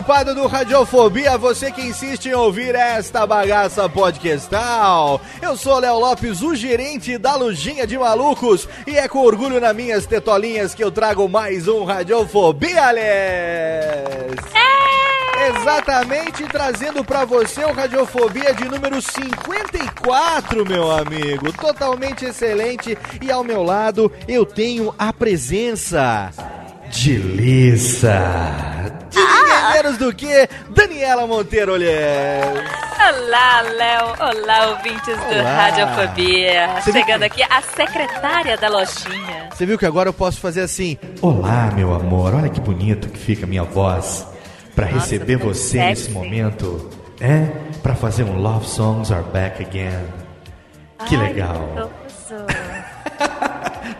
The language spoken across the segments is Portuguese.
Desocupado do Radiofobia, você que insiste em ouvir esta bagaça podcastal. Eu sou Léo Lopes, o gerente da Lujinha de Malucos, e é com orgulho nas minhas tetolinhas que eu trago mais um Radiofobia, Les! Exatamente, trazendo pra você o Radiofobia de número 54, meu amigo. Totalmente excelente. E ao meu lado eu tenho a presença de Lissa. De ninguém menos do que Daniela Monteiro Olhés. Olá, Léo. Olá, ouvintes do Olá. Radiofobia. Você Chegando aqui, a secretária da lojinha. Você viu que agora eu posso fazer assim? Olá, meu amor. Olha que bonito que fica a minha voz pra Nossa, receber ficou você sexy. nesse momento. É, Pra fazer um Love Songs Are Back Again. Que Ai, legal. gostoso.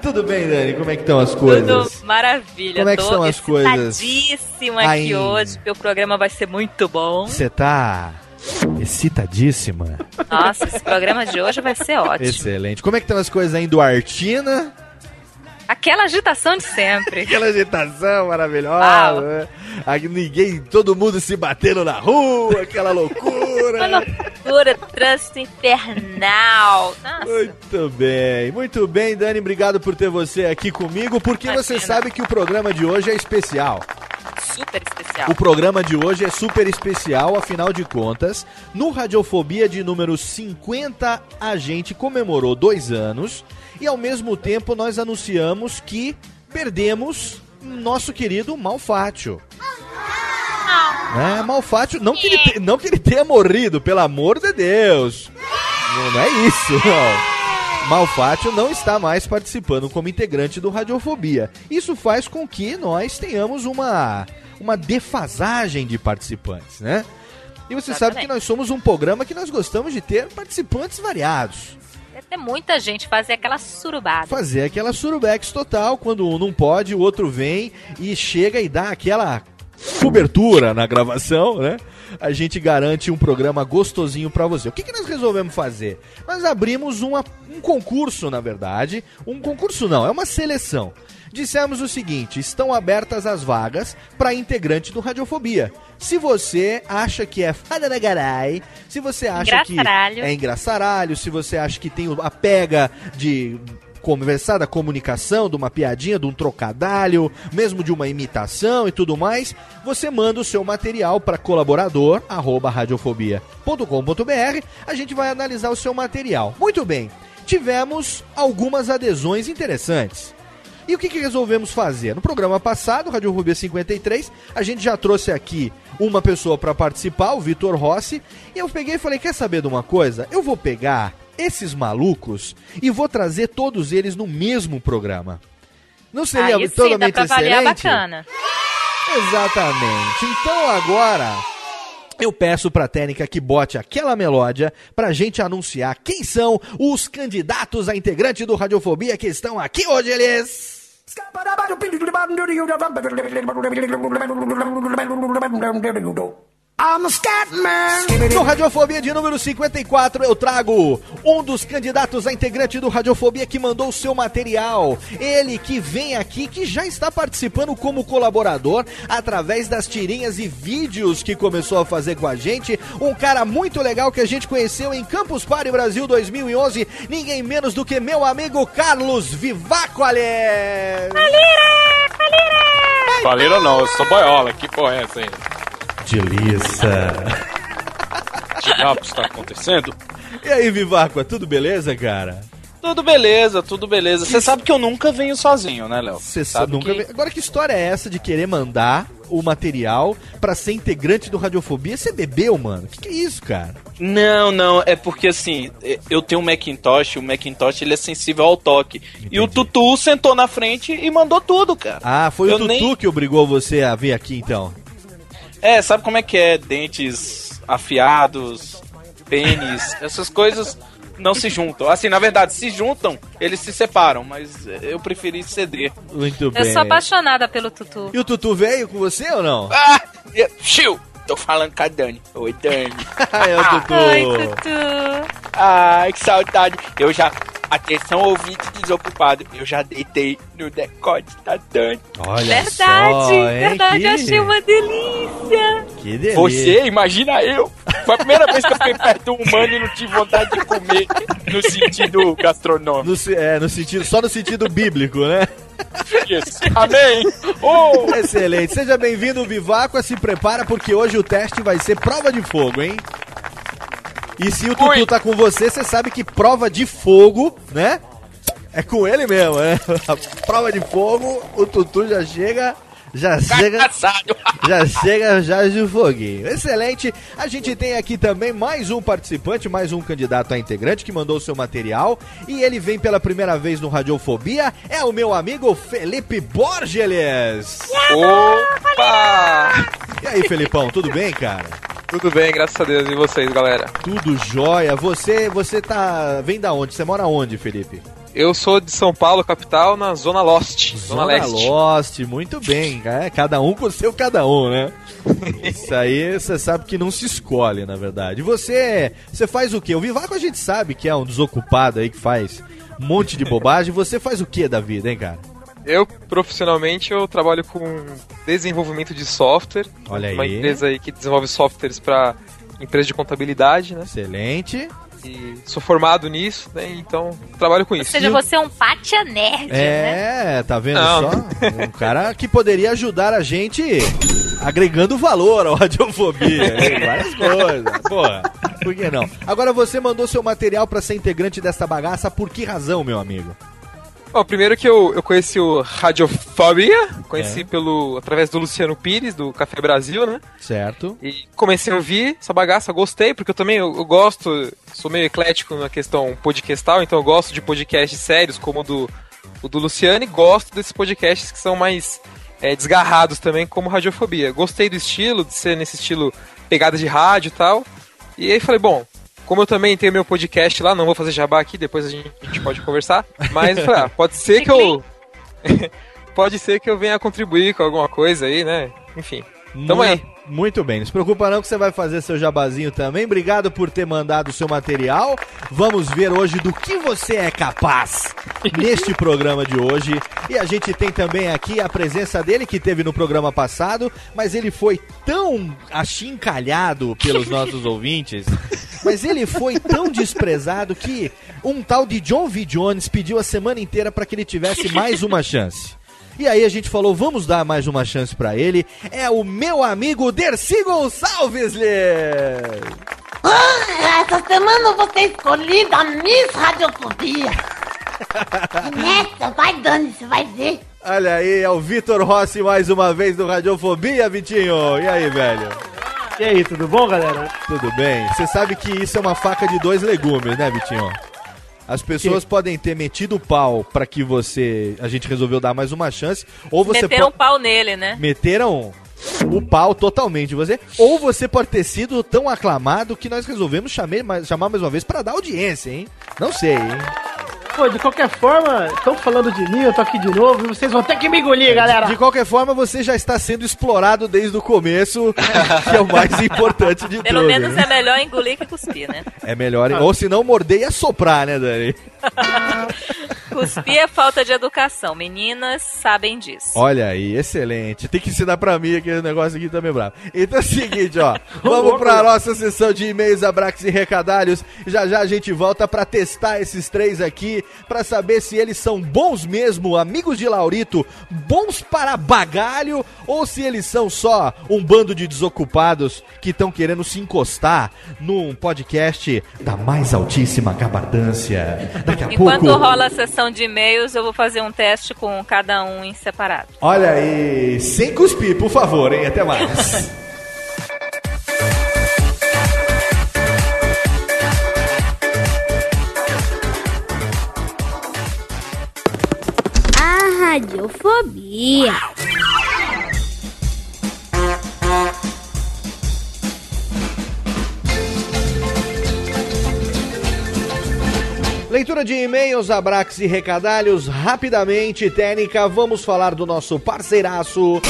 Tudo bem, Dani? Como é que estão as coisas? Tudo maravilha. Como é que Tô estão as coisas? excitadíssima Ai. aqui hoje, porque o programa vai ser muito bom. Você tá excitadíssima? Nossa, esse programa de hoje vai ser ótimo. Excelente. Como é que estão as coisas aí em Duartina? Aquela agitação de sempre. Aquela agitação maravilhosa. Né? Aqui ninguém, todo mundo se batendo na rua, aquela loucura. loucura, trânsito infernal. Nossa, Muito bem, muito bem, Dani. Obrigado por ter você aqui comigo, porque você Imagina. sabe que o programa de hoje é especial. super especial. O programa de hoje é super especial, afinal de contas, no Radiofobia de número 50, a gente comemorou dois anos e ao mesmo tempo nós anunciamos que perdemos nosso querido Malfátio. É, Malfátio, não que, ele te- não que ele tenha morrido, pelo amor de Deus. Não, não é isso, não. Malfátio não está mais participando como integrante do Radiofobia. Isso faz com que nós tenhamos uma, uma defasagem de participantes, né? E você sabe que Exatamente. nós somos um programa que nós gostamos de ter participantes variados. Deve ter muita gente fazer aquela surubada. Fazer aquela surubex total, quando um não pode, o outro vem e chega e dá aquela cobertura na gravação, né? A gente garante um programa gostosinho pra você. O que, que nós resolvemos fazer? Nós abrimos uma- um concurso, na verdade. Um concurso não, é uma seleção. Dissemos o seguinte: estão abertas as vagas para integrante do Radiofobia. Se você acha que é fada da garai, se você acha que é engraçaralho, se você acha que tem a pega de conversar da comunicação, de uma piadinha, de um trocadalho, mesmo de uma imitação e tudo mais, você manda o seu material para colaborador arroba radiofobia.com.br. A gente vai analisar o seu material. Muito bem. Tivemos algumas adesões interessantes. E o que, que resolvemos fazer? No programa passado, Rádio Rubia 53, a gente já trouxe aqui uma pessoa para participar, o Vitor Rossi, e eu peguei e falei: quer saber de uma coisa? Eu vou pegar esses malucos e vou trazer todos eles no mesmo programa. Não seria sim, totalmente dá pra excelente? bacana. Exatamente. Então agora eu peço pra técnica que bote aquela melódia pra gente anunciar quem são os candidatos a integrante do Radiofobia que estão aqui hoje, eles. No Radiofobia de número 54 eu trago um dos candidatos a integrante do Radiofobia que mandou o seu material. Ele que vem aqui, que já está participando como colaborador através das tirinhas e vídeos que começou a fazer com a gente. Um cara muito legal que a gente conheceu em Campus Party Brasil 2011. Ninguém menos do que meu amigo Carlos Vivaco, aliás. Faleira não, eu sou boiola. Que porra é essa aí? Delícia. Que diabos está acontecendo? E aí, Vivaco, tudo beleza, cara? Tudo beleza, tudo beleza. Você sabe que eu nunca venho sozinho, né, Léo? Você sabe nunca vi- Agora, que história é essa de querer mandar o material pra ser integrante do Radiofobia? Você bebeu, mano? Que que é isso, cara? Não, não, é porque assim, eu tenho um Macintosh, o Macintosh ele é sensível ao toque. E o Tutu sentou na frente e mandou tudo, cara. Ah, foi Eu o Tutu nem- que obrigou você a vir aqui, então. É, sabe como é que é? Dentes afiados, pênis, essas coisas não se juntam. Assim, na verdade, se juntam, eles se separam, mas eu preferi ceder. Muito bem. Eu sou apaixonada pelo Tutu. E o Tutu veio com você ou não? Ah! Chiu! Tô falando com a Dani. Oi, Dani. é o Tutu. Oi, Tutu. Ai, que saudade. Eu já. Atenção, ouvinte desocupado. Eu já deitei no decote da Dani. Olha Verdade, só, hein? verdade, que... achei uma delícia. Que delícia. Você, imagina eu. Foi a primeira vez que eu fiquei perto do humano e não tive vontade de comer no sentido gastronômico. No, é, no sentido, só no sentido bíblico, né? Isso. Amém. Oh! Excelente. Seja bem-vindo, Vivaco. Se prepara porque hoje o teste vai ser prova de fogo, hein? E se o Tutu Ui. tá com você, você sabe que prova de fogo, né? É com ele mesmo, né? A prova de fogo, o Tutu já chega. Já chega. Já chega já de foguinho. Excelente. A gente tem aqui também mais um participante, mais um candidato a integrante que mandou o seu material. E ele vem pela primeira vez no Radiofobia. É o meu amigo Felipe Borgeles. Opa! E aí, Felipão, tudo bem, cara? Tudo bem, graças a Deus. E vocês, galera? Tudo jóia. Você, você tá. Vem da onde? Você mora onde, Felipe? Eu sou de São Paulo, capital, na Zona Lost. Zona, Leste. Lost, muito bem. É, cada um com o seu cada um, né? Isso aí você sabe que não se escolhe, na verdade. Você, você faz o quê? O Vivaco a gente sabe que é um desocupado aí que faz um monte de bobagem. Você faz o que da vida, hein, cara? Eu, profissionalmente, eu trabalho com desenvolvimento de software. Olha Uma aí. empresa aí que desenvolve softwares para empresa de contabilidade, né? Excelente. E sou formado nisso, né? Então, trabalho com Ou isso. seja, você é um pátia nerd, né? É, tá vendo Não. só? Um cara que poderia ajudar a gente agregando valor ao Radiofobia. Várias coisas. Porra, por que não? Agora você mandou seu material pra ser integrante dessa bagaça, por que razão, meu amigo? Bom, primeiro que eu, eu conheci o Radiofobia, conheci É. pelo através do Luciano Pires, do Café Brasil, né? Certo? E comecei a ouvir essa bagaça, gostei, porque eu também eu, eu gosto, sou meio eclético na questão podcastal, então eu gosto de podcasts sérios, como o do, o do Luciano, e gosto desses podcasts que são mais é, desgarrados também, como Radiofobia. Gostei do estilo, de ser nesse estilo pegada de rádio e tal. E aí falei, bom, como eu também tenho meu podcast lá, não vou fazer jabá aqui, depois a gente, a gente pode conversar. Mas eu falei, ah, pode ser que eu. pode ser que eu venha contribuir com alguma coisa aí, né? Enfim. Tamo aí. Muito, bem, não se preocupa não que você vai fazer seu jabazinho também. Obrigado por ter mandado o seu material. Vamos ver hoje do que você é capaz neste programa de hoje. E a gente tem também aqui a presença dele que teve no programa passado, mas ele foi tão achincalhado pelos nossos ouvintes. Mas ele foi tão desprezado que um tal de John V. Jones pediu a semana inteira para que ele tivesse mais uma chance. E aí a gente falou, vamos dar mais uma chance pra ele. É o meu amigo Dercy Gonçalves. Ah, essa semana eu vou ser escolhida a Miss Radiofobia. Nessa, vai dando, você vai ver. Olha aí, é o Vitor Rossi mais uma vez no Radiofobia, Vitinho. E aí, velho? E aí, tudo bom, galera? Tudo bem? Você sabe que isso é uma faca de dois legumes, né, Vitinho? As pessoas que? podem ter metido o pau para que você. A gente resolveu dar mais uma chance. Ou você Meteram o pau nele, né? Meteram o pau totalmente você. Ou você pode ter sido tão aclamado que nós resolvemos chamar, chamar mais uma vez para dar audiência, hein? Não sei, hein? Pô, de qualquer forma, estão falando de mim, eu tô aqui de novo e vocês vão ter que me engolir, galera. De qualquer forma, você já está sendo explorado desde o começo, que é o mais importante de tudo. Pelo menos é melhor engolir que cuspir, né? É melhor, ah. ou se não morder e assoprar, né, Dani? Cuspir é falta de educação. Meninas sabem disso. Olha aí, excelente. Tem que ensinar pra mim aquele negócio aqui também bravo. Então é o seguinte, ó. vamos pra nossa sessão de e-mails, abraços e recadários. Já já a gente volta pra testar esses três aqui, pra saber se eles são bons mesmo, amigos de Laurito, bons para bagalho, ou se eles são só um bando de desocupados que estão querendo se encostar num podcast da mais altíssima gabardância. Daqui a Enquanto pouco. rola a sessão de e-mails, eu vou fazer um teste com cada um em separado. Olha aí, sem cuspir, por favor, hein? Até mais. a radiofobia. Leitura de e-mails, abrax e recadalhos. Rapidamente, técnica, vamos falar do nosso parceiraço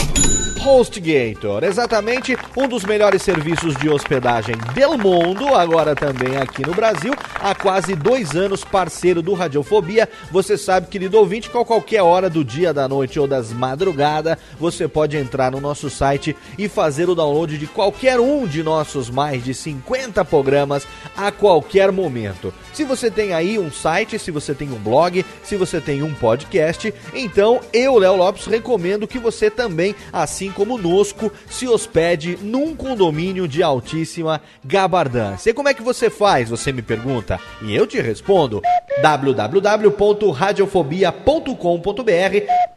HostGator, exatamente um dos melhores serviços de hospedagem do mundo, agora também aqui no Brasil, há quase dois anos parceiro do Radiofobia. Você sabe, querido ouvinte, que a qualquer hora do dia, da noite ou das madrugadas, você pode entrar no nosso site e fazer o download de qualquer um de nossos mais de 50 programas a qualquer momento. Se você tem aí um site, se você tem um blog, se você tem um podcast, então eu, Léo Lopes, recomendo que você também, assim como Nosco, se hospede num condomínio de altíssima gabardância. E como é que você faz? Você me pergunta. E eu te respondo: www.radiofobia.com.br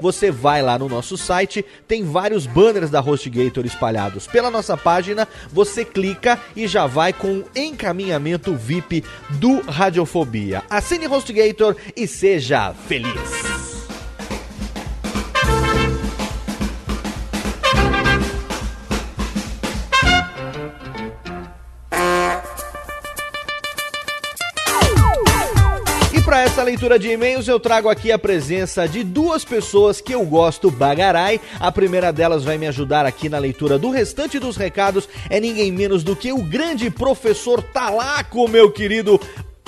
você vai lá no nosso site, tem vários banners da HostGator espalhados pela nossa página, você clica e já vai com o encaminhamento VIP do Radiofobia. Assine HostGator e seja feliz! Para essa leitura de e-mails, eu trago aqui a presença de duas pessoas que eu gosto bagarai. A primeira delas vai me ajudar aqui na leitura do restante dos recados. É ninguém menos do que o grande professor Talaco, meu querido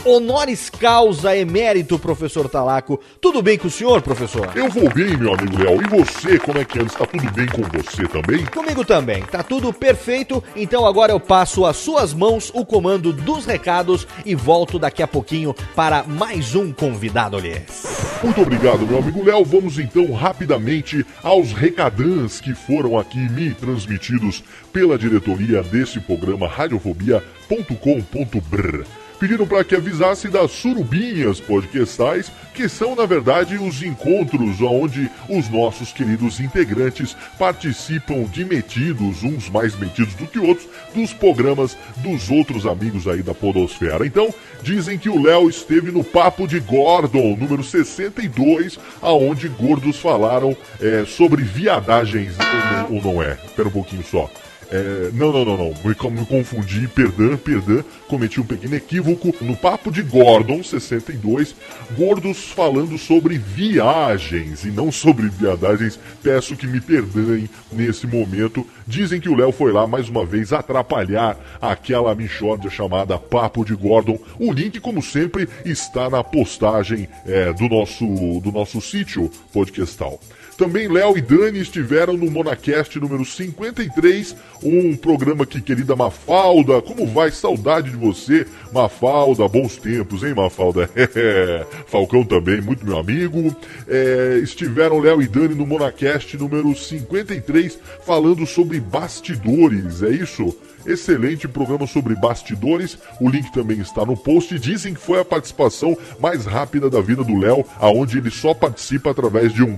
honoris causa emérito, professor Talaco. Tudo bem com o senhor, professor? Eu vou bem, meu amigo Léo. E você, como é que anda? Está tudo bem com você também? Comigo também. Tá tudo perfeito. Então agora eu passo às suas mãos o comando dos recados e volto daqui a pouquinho para mais um convidado lhes. Muito obrigado, meu amigo Léo. Vamos então rapidamente aos recadãs que foram aqui me transmitidos pela diretoria desse programa radiofobia.com.br pediram para que avisasse das surubinhas podcastais, que são, na verdade, os encontros onde os nossos queridos integrantes participam de metidos, uns mais metidos do que outros, dos programas dos outros amigos aí da Podosfera. Então, dizem que o Léo esteve no Papo de Gordon, número 62, aonde gordos falaram é, sobre viadagens. Ou não, ou não é? Espera um pouquinho só. É, não, não, não, não. Me, me confundi, perdão, perdão. Cometi um pequeno equívoco. No Papo de Gordon, 62, gordos falando sobre viagens e não sobre viadagens. Peço que me perdoem nesse momento. Dizem que o Léo foi lá mais uma vez atrapalhar aquela michórdia chamada Papo de Gordon. O link, como sempre, está na postagem é, do nosso, do nosso sítio podcastal. Também Léo e Dani estiveram no Monacast número 53, um programa que, querida Mafalda, como vai? Saudade de você, Mafalda, bons tempos, hein, Mafalda? Falcão também, muito meu amigo. É, estiveram Léo e Dani no Monacast número 53, falando sobre bastidores, é isso? Excelente programa sobre bastidores. O link também está no post. Dizem que foi a participação mais rápida da vida do Léo, aonde ele só participa através de um.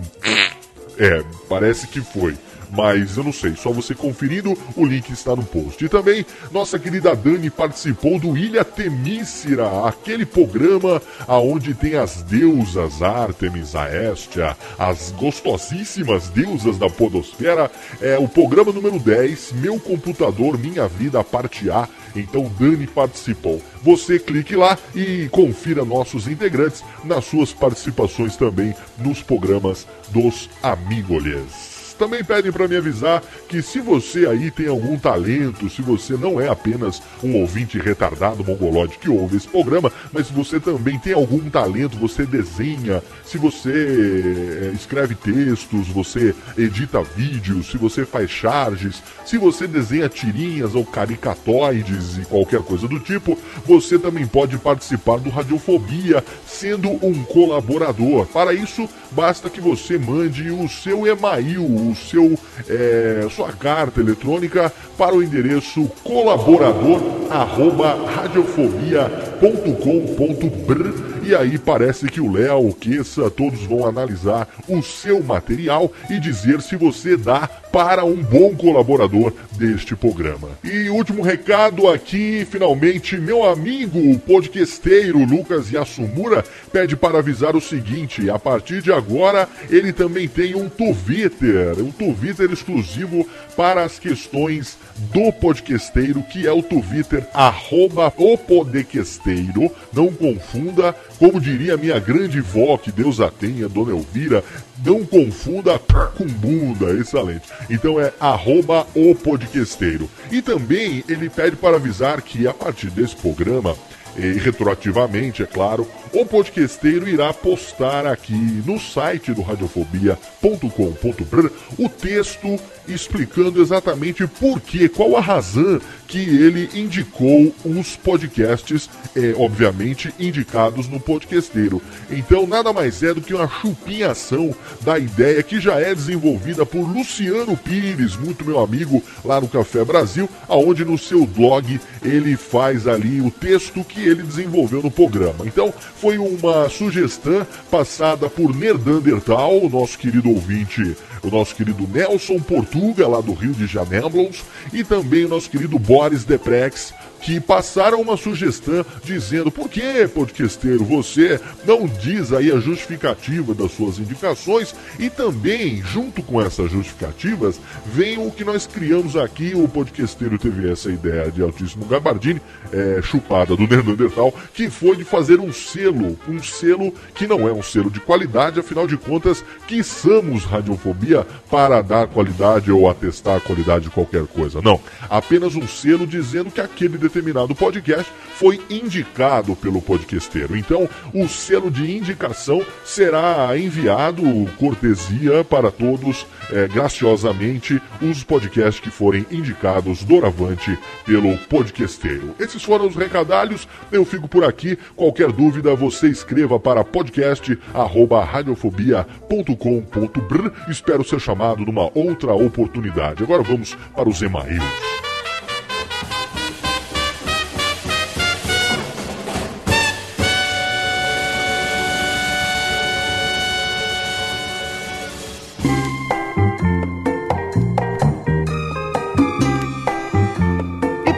É, parece que foi mas eu não sei, só você conferindo, o link está no post. E também, nossa querida Dani participou do Ilha Temícera, aquele programa aonde tem as deusas Artemis, Aestia, as gostosíssimas deusas da podosfera. É o programa número 10, Meu Computador, Minha Vida, parte A. Então Dani participou. Você clique lá e confira nossos integrantes nas suas participações também nos programas dos Amigolhes também pedem para me avisar que se você aí tem algum talento, se você não é apenas um ouvinte retardado mongolóide que ouve esse programa, mas se você também tem algum talento, você desenha, se você eh, escreve textos, você edita vídeos, se você faz charges, se você desenha tirinhas ou caricatoides e qualquer coisa do tipo, você também pode participar do Radiofobia sendo um colaborador. Para isso, basta que você mande o seu e-mail seu, é, sua carta eletrônica para o endereço colaborador@radiofobia.com.br e aí parece que o Léo, o Queça, todos vão analisar o seu material e dizer se você dá para um bom colaborador deste programa. E último recado aqui, finalmente, meu amigo podcasteiro Lucas Yasumura pede para avisar o seguinte: a partir de agora ele também tem um Twitter, um Twitter exclusivo para as questões do podcasteiro, que é o Twitter, arroba o podcasteiro, não confunda, como diria minha grande vó, que Deus a tenha, Dona Elvira, não confunda com bunda, excelente. Então é arroba o podcasteiro. E também ele pede para avisar que a partir desse programa, e retroativamente, é claro, o podcasteiro irá postar aqui no site do radiofobia.com.br o texto explicando exatamente por que, qual a razão que ele indicou os podcasts, é, obviamente, indicados no podcasteiro. Então, nada mais é do que uma chupinhação da ideia que já é desenvolvida por Luciano Pires, muito meu amigo, lá no Café Brasil, aonde no seu blog ele faz ali o texto que ele desenvolveu no programa. Então, foi uma sugestão passada por Nerdandertal, o nosso querido ouvinte, o nosso querido Nelson Portuga, lá do Rio de Janeiro, e também o nosso querido Boris Deprex, que passaram uma sugestão dizendo por que, podcasteiro, você não diz aí a justificativa das suas indicações e também, junto com essas justificativas, vem o que nós criamos aqui, o podcasteiro teve essa ideia de altíssimo gabardine, é, chupada do Neandertal, que foi de fazer um selo, um selo que não é um selo de qualidade, afinal de contas, que somos radiofobia para dar qualidade ou atestar a qualidade de qualquer coisa. Não, apenas um selo dizendo que aquele determinado podcast foi indicado pelo podcasteiro. Então, o selo de indicação será enviado, cortesia para todos, é, graciosamente, os podcasts que forem indicados doravante pelo podcasteiro. Esses foram os recadalhos, eu fico por aqui. Qualquer dúvida, você escreva para podcast.radiofobia.com.br. Espero ser chamado numa outra oportunidade. Agora vamos para os e-mails.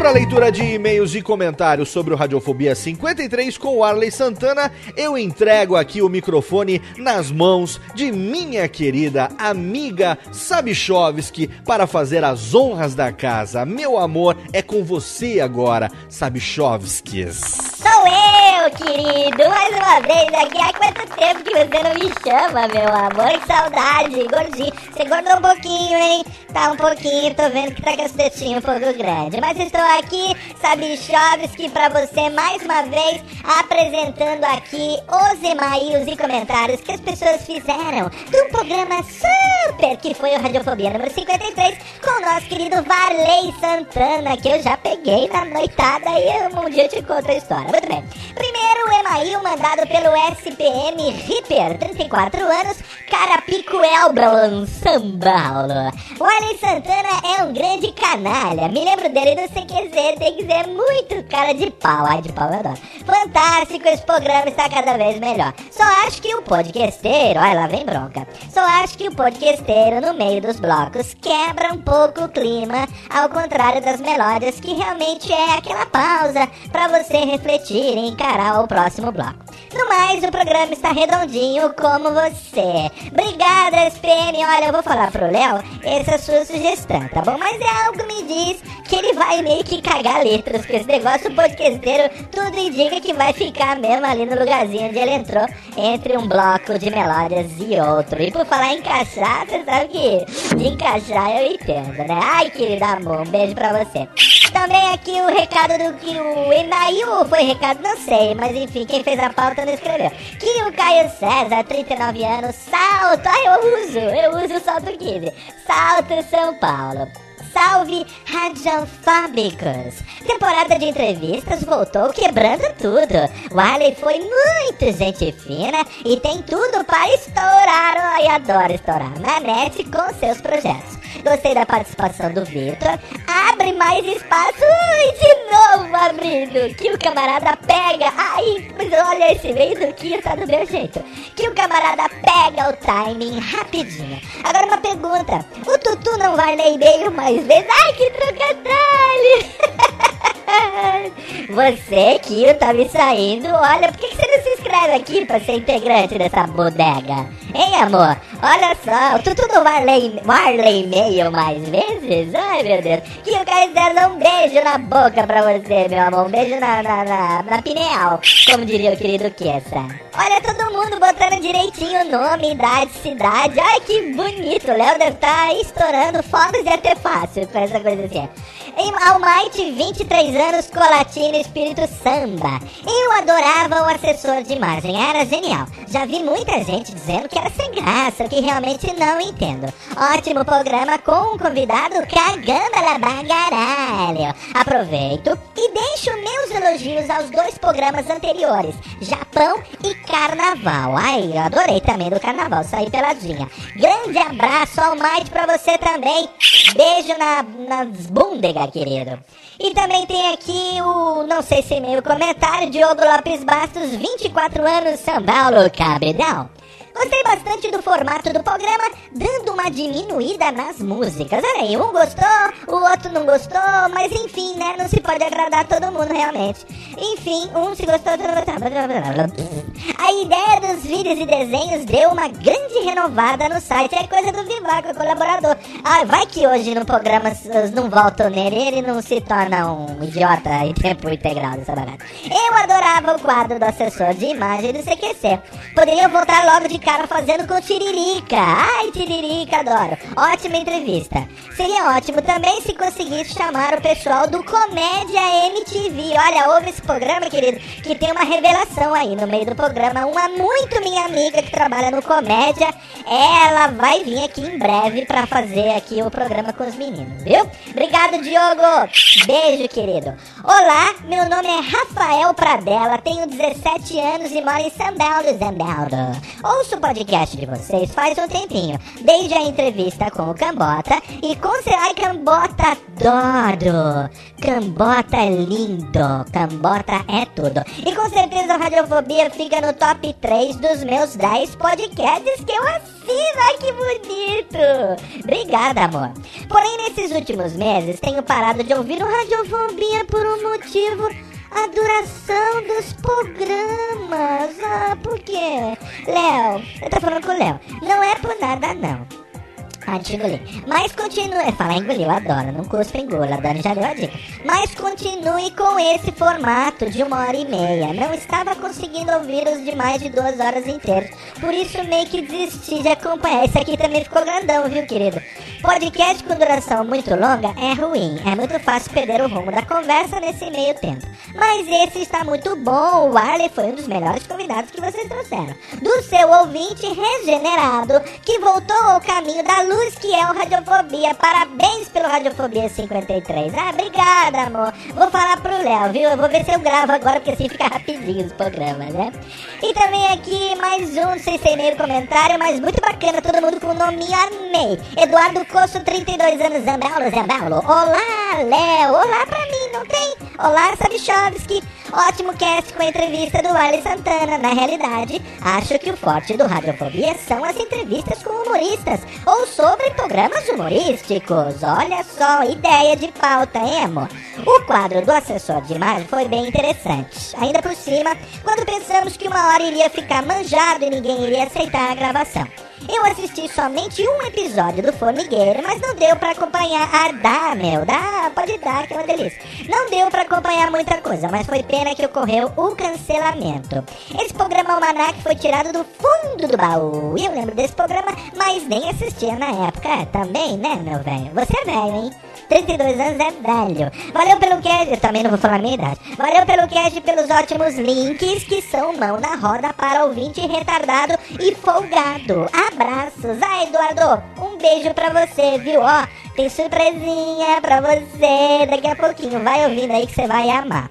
Para leitura de e-mails e comentários sobre o Radiofobia 53 com o Arley Santana, eu entrego aqui o microfone nas mãos de minha querida amiga Sabichovski para fazer as honras da casa. Meu amor, é com você agora, Sabichovskis. Sou eu, querido, mais uma vez aqui. Há quanto tempo que você não me chama, meu amor? Que saudade, gordinho. Você engordou um pouquinho, hein? Tá um pouquinho, tô vendo que tá com esse textinho um pouco grande. Mas estou aqui, sabe, Chovski, pra você mais uma vez apresentando aqui os e-mails e comentários que as pessoas fizeram do programa super que foi o Radiofobia número 53 com o nosso querido Varley Santana, que eu já peguei na noitada e um dia eu te conto a história. Muito bem. Primeiro, email mandado pelo SPM Ripper, 34 anos, São Paulo. O Varley Santana é um grande canalha. Me lembro dele no CQZ, tem que ser muito cara de pau. Ai, de pau eu adoro. Fantástico, esse programa está cada vez melhor. Só acho que o podcasteiro, olha lá vem bronca. Só acho que o podcasteiro no meio dos blocos quebra um pouco o clima, ao contrário das melódias que realmente é aquela pausa para você refletir e encarar o próximo bloco. No mais, o programa está redondinho como você. Obrigada, SPM. Olha, eu vou falar pro Léo essa sua sugestão, tá bom? Mas é algo que me diz que ele vai meio que cagar letras com esse negócio podcasteiro. Tudo indica que vai ficar mesmo ali no lugarzinho onde ele entrou, entre um bloco de melódias e outro. E por falar em encaixar, você sabe que de encaixar eu entendo, né? Ai, querido amor, um beijo pra você. Também aqui o recado do que o e-mail foi recado, não sei, mas enfim, quem fez a pauta não escreveu. Que o Caio César, 39 anos, salto, ai eu uso, eu uso o salto 15. Salto São Paulo. Salve Radiofábicos! Temporada de entrevistas voltou quebrando tudo. O Arley foi muito gente fina e tem tudo para estourar. Ai, adoro estourar na net com seus projetos. Gostei da participação do Victor. Abre mais espaço. Ai, de novo abrindo. Que o camarada pega. Mas olha esse meio do que tá do meu jeito. Que o camarada pega o timing rapidinho. Agora uma pergunta. O Tutu não vai ler e-mail mais vezes? Ai, que trocadilho. Você, Kio, tá me saindo. Olha, por que você não se inscreve aqui pra ser integrante dessa bodega? Hein, amor? Olha só, o Tutu não vai ler, vai ler e-mail mais vezes? Ai, meu Deus. Kio Kaiser, um beijo na boca pra você, meu amor. Um beijo na, na, na, na pineal, como diria o querido Kessa. Olha todo mundo botando direitinho o nome, idade, cidade. Ai, que bonito. O Léo deve estar estourando fodas de até fácil pra essa coisa assim. Em Almighty, 23 anos, Colatina, Espírito Samba. Eu adorava o assessor de imagem, era genial. Já vi muita gente dizendo que era sem graça, que realmente não entendo. Ótimo programa com um convidado cagando la bagaralho. Aproveito e deixo meus elogios aos dois programas anteriores, Japão e Carnaval. Ai, eu adorei também do Carnaval, saí peladinha. Grande abraço, Almighty, pra você também. Beijo na, nas bundegas, querido. E também tem aqui o, não sei se é meio comentário, Diogo Lopes Bastos, 24 anos, São Paulo, Cabridão. Gostei bastante do formato do programa, dando uma diminuída nas músicas. Aí, um gostou, o outro não gostou, mas enfim, né? Não se pode agradar todo mundo realmente. Enfim, um se gostou. A ideia dos vídeos e desenhos deu uma grande renovada no site. É coisa do Vivaco, colaborador. Ah, vai que hoje no programa não voltam nele ele não se torna um idiota em tempo integral dessa. Eu adorava o quadro do assessor de imagem do CQC. Poderia voltar logo de cara fazendo com Tiririca. Ai, Tiririca, adoro. Ótima entrevista. Seria ótimo também se conseguisse chamar o pessoal do Comédia MTV. Olha, ouve esse programa, querido, que tem uma revelação aí no meio do programa. Uma muito minha amiga que trabalha no Comédia. Ela vai vir aqui em breve pra fazer aqui o programa com os meninos, viu? Obrigado, Diogo. Beijo, querido. Olá, meu nome é Rafael Pradella, tenho 17 anos e moro em Sandaldo, Zandaldo. Ouço o podcast de vocês faz um tempinho, desde a entrevista com o Cambota e com Ai, Cambota, adoro. Cambota é lindo, Cambota é tudo. E com certeza a Radiofobia fica no top 3 dos meus 10 podcasts que eu assino. Ai, que bonito. Obrigada, amor. Porém, nesses últimos meses, tenho parado de ouvir o Radiofobia por um motivo a duração dos programas. Ah, por quê? Léo, eu tô falando com o Léo. Não é por nada, não. Ah, eu engolir. Mas continue. Falar engolir, eu adoro. Não cuspa engula. A Dani já deu a dica. Mas continue com esse formato de uma hora e meia. Não estava conseguindo ouvir os de mais de duas horas inteiras. Por isso meio que desisti de acompanhar. Esse aqui também ficou grandão, viu, querido? Podcast com duração muito longa é ruim, é muito fácil perder o rumo da conversa nesse meio tempo. Mas esse está muito bom, o Arley foi um dos melhores convidados que vocês trouxeram. Do seu ouvinte regenerado, que voltou ao caminho da luz que é o Radiofobia. Parabéns pelo Radiofobia 53. Ah, obrigada, amor. Vou falar pro Léo, viu? Eu vou ver se eu gravo agora, porque assim fica rapidinho os programas, né? E também aqui mais um, não sei se tem meio comentário, mas muito bacana, todo mundo com o nome amei. Eduardo Coço, 32 anos, Zambaulo, Zambaulo. Olá, Léo. Olá pra mim, não tem? Olá, Sabichovski. Ótimo cast com a entrevista do Wiley Santana. Na realidade, acho que o forte do Radiofobia são as entrevistas com humoristas ou sobre programas humorísticos. Olha só, ideia de pauta, amor? O quadro do assessor de imagem foi bem interessante. Ainda por cima, quando pensamos que uma hora iria ficar manjado e ninguém iria aceitar a gravação. Eu assisti somente um episódio do Formigueiro, mas não deu pra acompanhar. Ah, dá, meu, dá, pode dar, que é uma delícia. Não deu pra acompanhar muita coisa, mas foi pena que ocorreu o cancelamento. Esse programa Almanac foi tirado do fundo do baú. Eu lembro desse programa, mas nem assistia na época. Também, né, meu velho? Você é velho, hein? 32 anos é velho. Valeu pelo cast, eu também não vou falar a minha idade. Valeu pelo cast e pelos ótimos links que são mão na roda para ouvinte retardado e folgado. Abraços. Ah, Eduardo, um beijo pra você, viu? Ó, tem surpresinha pra você daqui a pouquinho. Vai ouvindo aí que você vai amar.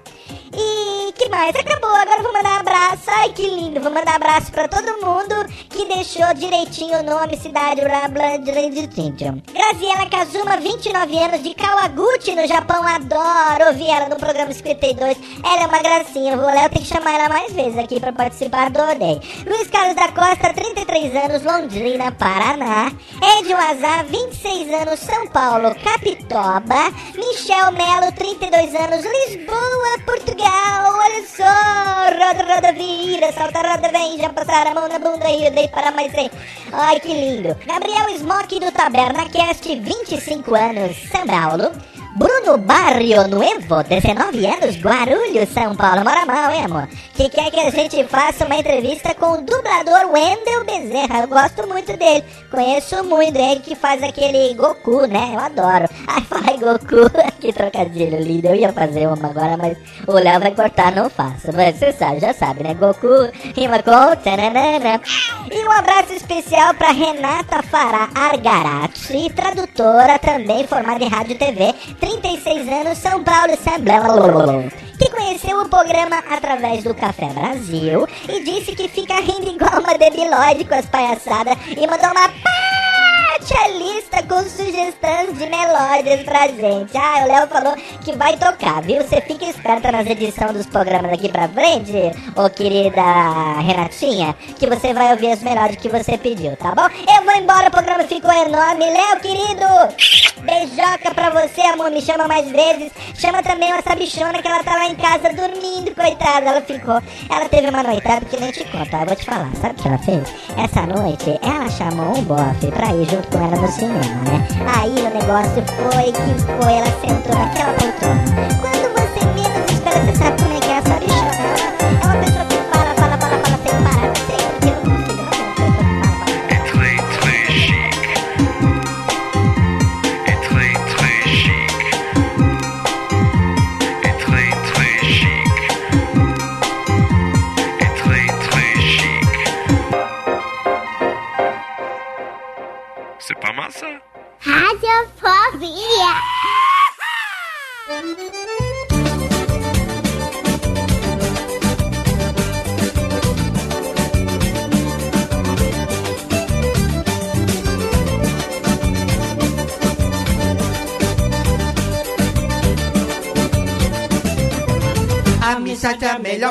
E que mais? Acabou, agora eu vou mandar abraço. Ai, que lindo. Vou mandar abraço pra todo mundo que deixou direitinho o nome, cidade, blá, blá, direitinho. Graziela Kazuma, 29 anos, de Kawaguchi, no Japão. Adoro ouvir ela no programa 52. Ela é uma gracinha. Vou eu tenho que chamar ela mais vezes aqui pra participar. Adorei. Luiz Carlos da Costa, 33 anos, Londrina, Paraná. Edil Azar, 26 anos, São Paulo, Capitoba. Michel Melo, 32 anos, Lisboa, Portugal. Olha só, roda, roda, vira, salta, roda, vem, já passaram a mão na bunda e eu dei para mais um. Ai, que lindo. Gabriel Smock do Taberna Cast, 25 anos, São Paulo. Bruno Barrio Nuevo, 19 anos, Guarulhos, São Paulo. Mora mal, hein, amor? Que quer que a gente faça uma entrevista com o dublador Wendel Bezerra. Eu gosto muito dele. Conheço muito ele que faz aquele Goku, né? Eu adoro. Ai, fala Goku. que trocadilho lindo. Eu ia fazer uma agora, mas o Léo vai cortar, não faço. Mas você sabe, já sabe, né? Goku rima com... tananana. E um abraço especial pra Renata Fará Argarati, tradutora também formada em rádio e TV. 36 anos, São Paulo, São. Que conheceu o programa através do Café Brasil e disse que fica rindo igual uma debilóide com as palhaçadas e mandou uma a lista com sugestões de melódias pra gente. Ah, o Léo falou que vai tocar, viu? Você fica esperta nas edições dos programas daqui pra frente, ô querida Renatinha, que você vai ouvir as melódias que você pediu, tá bom? Eu vou embora, o programa ficou enorme. Léo, querido, beijoca pra você, amor. Me chama mais vezes. Chama também essa bichona que ela tá lá em casa dormindo, coitada. Ela ficou. Ela teve uma noitada que nem te conta. Eu vou te falar. Sabe o que ela fez? Essa noite, ela chamou um bofe pra ir junto com ela no cinema, né? Aí o negócio foi que foi. Ela sentou naquela poltrona. Quando você menos espera, você sabe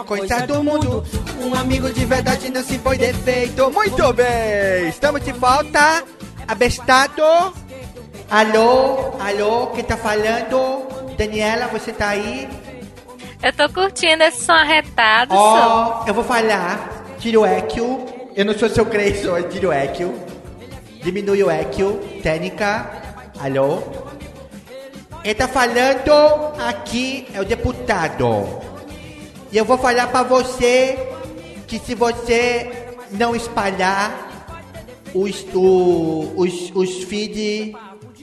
coisa do mundo. Um amigo de verdade não se põe defeito. Muito bem, estamos de volta. Abestado. Alô, alô, quem tá falando? Daniela, você tá aí? Eu tô curtindo esse som arretado, Ó, eu vou falar. Tira o equio. Eu não sou seu eu tiro o equio. Diminui o equio. Técnica. Alô? Ele tá falando aqui é o deputado. E eu vou falar pra você que se você não espalhar os, o, os, os feed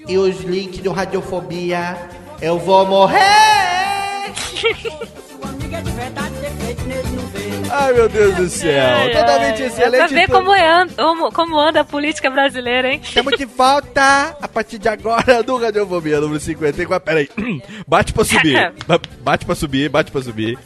e os links do Radiofobia, eu vou morrer! Ai, meu Deus do céu. Totalmente Ai, excelente. Pra ver to- como, é, como, como anda a política brasileira, hein? Estamos de volta A partir de agora, do Radiofobia número 54. Peraí. Bate pra subir. Ba- Bate pra subir, bate pra subir.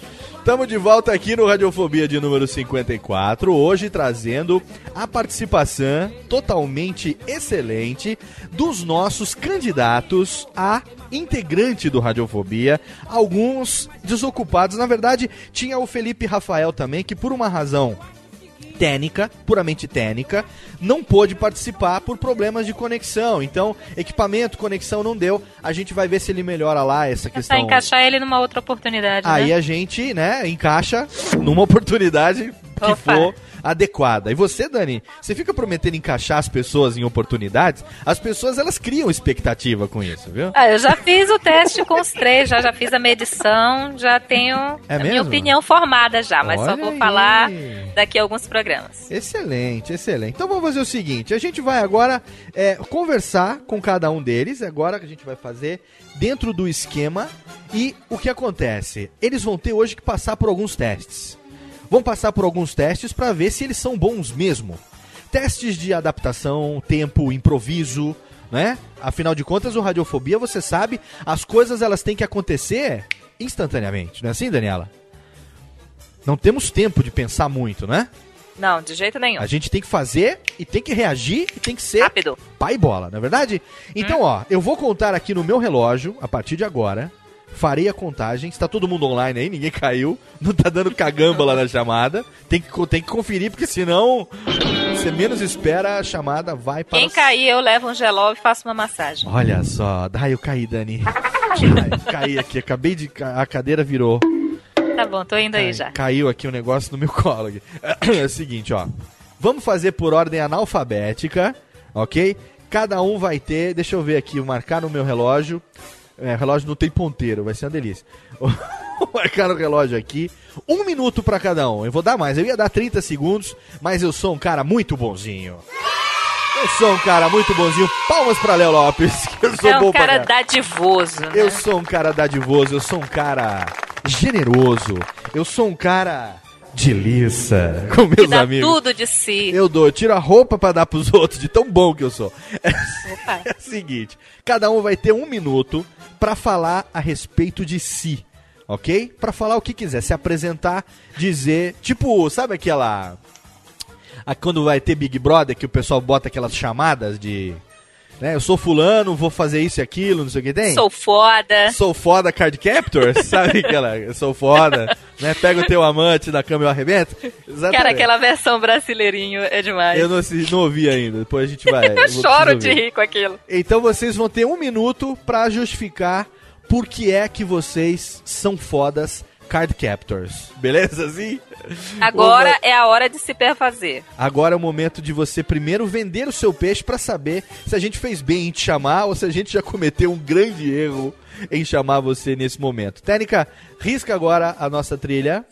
Estamos de volta aqui no Radiofobia de número 54, hoje trazendo a participação totalmente excelente dos nossos candidatos a integrante do Radiofobia, alguns desocupados. Na verdade, tinha o Felipe Rafael também, que por uma razão técnica, puramente técnica, não pôde participar por problemas de conexão. Então, equipamento, conexão não deu. A gente vai ver se ele melhora lá essa questão. encaixar ele numa outra oportunidade, Aí né? a gente, né, encaixa numa oportunidade que Opa. for adequada. E você, Dani, você fica prometendo encaixar as pessoas em oportunidades, as pessoas elas criam expectativa com isso, viu? Ah, eu já fiz o teste com os três, já, já fiz a medição, já tenho É a minha opinião formada já, mas só Olha vou aí. falar daqui a alguns programas. Excelente, excelente. Então vamos fazer o seguinte: a gente vai agora é, conversar com cada um deles. Agora que a gente vai fazer dentro do esquema. E o que acontece? Eles vão ter hoje que passar por alguns testes. Vão passar por alguns testes para ver se eles são bons mesmo. Testes de adaptação, tempo, improviso, né? Afinal de contas, o Radiofobia, você sabe, as coisas elas têm que acontecer instantaneamente, não é assim, Daniela? Não temos tempo de pensar muito, né? Não, de jeito nenhum. A gente tem que fazer e tem que reagir e tem que ser Rápido. pai bola, não é verdade? Então, ó, eu vou contar aqui no meu relógio, a partir de agora, farei a contagem. Está todo mundo online aí, ninguém caiu, não tá dando cagamba lá na chamada. Tem que, tem que conferir, porque senão você menos espera, a chamada vai para Quem cair, eu levo um gelol e faço uma massagem. Olha só, ai, eu caí, Dani. Ai, caí aqui, acabei de. A cadeira virou. Tá bom, tô indo aí já. Caiu aqui um negócio no meu colo. É o seguinte, ó. Vamos fazer por ordem analfabética, ok? Cada um vai ter. Deixa eu ver aqui, marcar no meu relógio. É, o relógio não tem ponteiro, vai ser uma delícia. Vou marcar no relógio aqui. Um minuto pra cada um. Eu vou dar mais. Eu ia dar 30 segundos, mas eu sou um cara muito bonzinho. Eu sou um cara muito bonzinho. Palmas pra Léo Lopes, que eu sou é bom um pra cara dadivoso, né? Eu sou um cara dadivoso, eu sou um cara generoso, eu sou um cara de liça com que meus dá amigos. tudo de si. Eu dou, eu tiro a roupa pra dar pros outros, de tão bom que eu sou. Opa. É o seguinte, cada um vai ter um minuto pra falar a respeito de si, ok? Pra falar o que quiser, se apresentar, dizer, tipo, sabe aquela... a- quando vai ter Big Brother, que o pessoal bota aquelas chamadas de... Né, eu sou fulano, vou fazer isso e aquilo, não sei o que tem. Sou foda. Sou foda Card Captor, sabe aquela? Eu sou foda, né? Pega o teu amante da cama e eu arrebento. Exatamente. Cara, aquela versão brasileirinho é demais. Eu não, não ouvi ainda, depois a gente vai. Eu vou choro de rir com aquilo. Então vocês vão ter um minuto pra justificar por que é que vocês são fodas Card Captors. Beleza, assim? Agora Uma- é a hora de se perfazer. Agora é o momento de você primeiro vender o seu peixe pra saber se a gente fez bem em te chamar ou se a gente já cometeu um grande erro em chamar você nesse momento. Técnica, risca agora a nossa trilha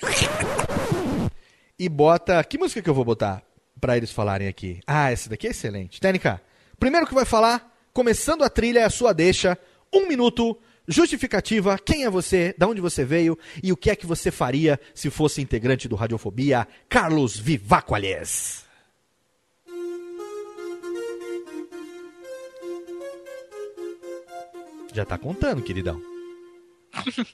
e bota. Que música que eu vou botar pra eles falarem aqui? Ah, essa daqui é excelente. Técnica, primeiro que vai falar, começando a trilha, é a sua deixa, um minuto. Justificativa, quem é você, da onde você veio e o que é que você faria se fosse integrante do Radiofobia, Carlos Vivacuales. Já tá contando, queridão.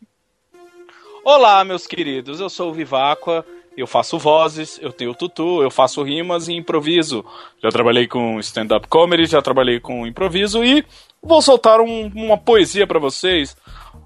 Olá, meus queridos, eu sou o Viváqua, eu faço vozes, eu tenho tutu, eu faço rimas e improviso. Já trabalhei com stand-up comedy, já trabalhei com improviso e vou soltar um- uma poesia pra vocês.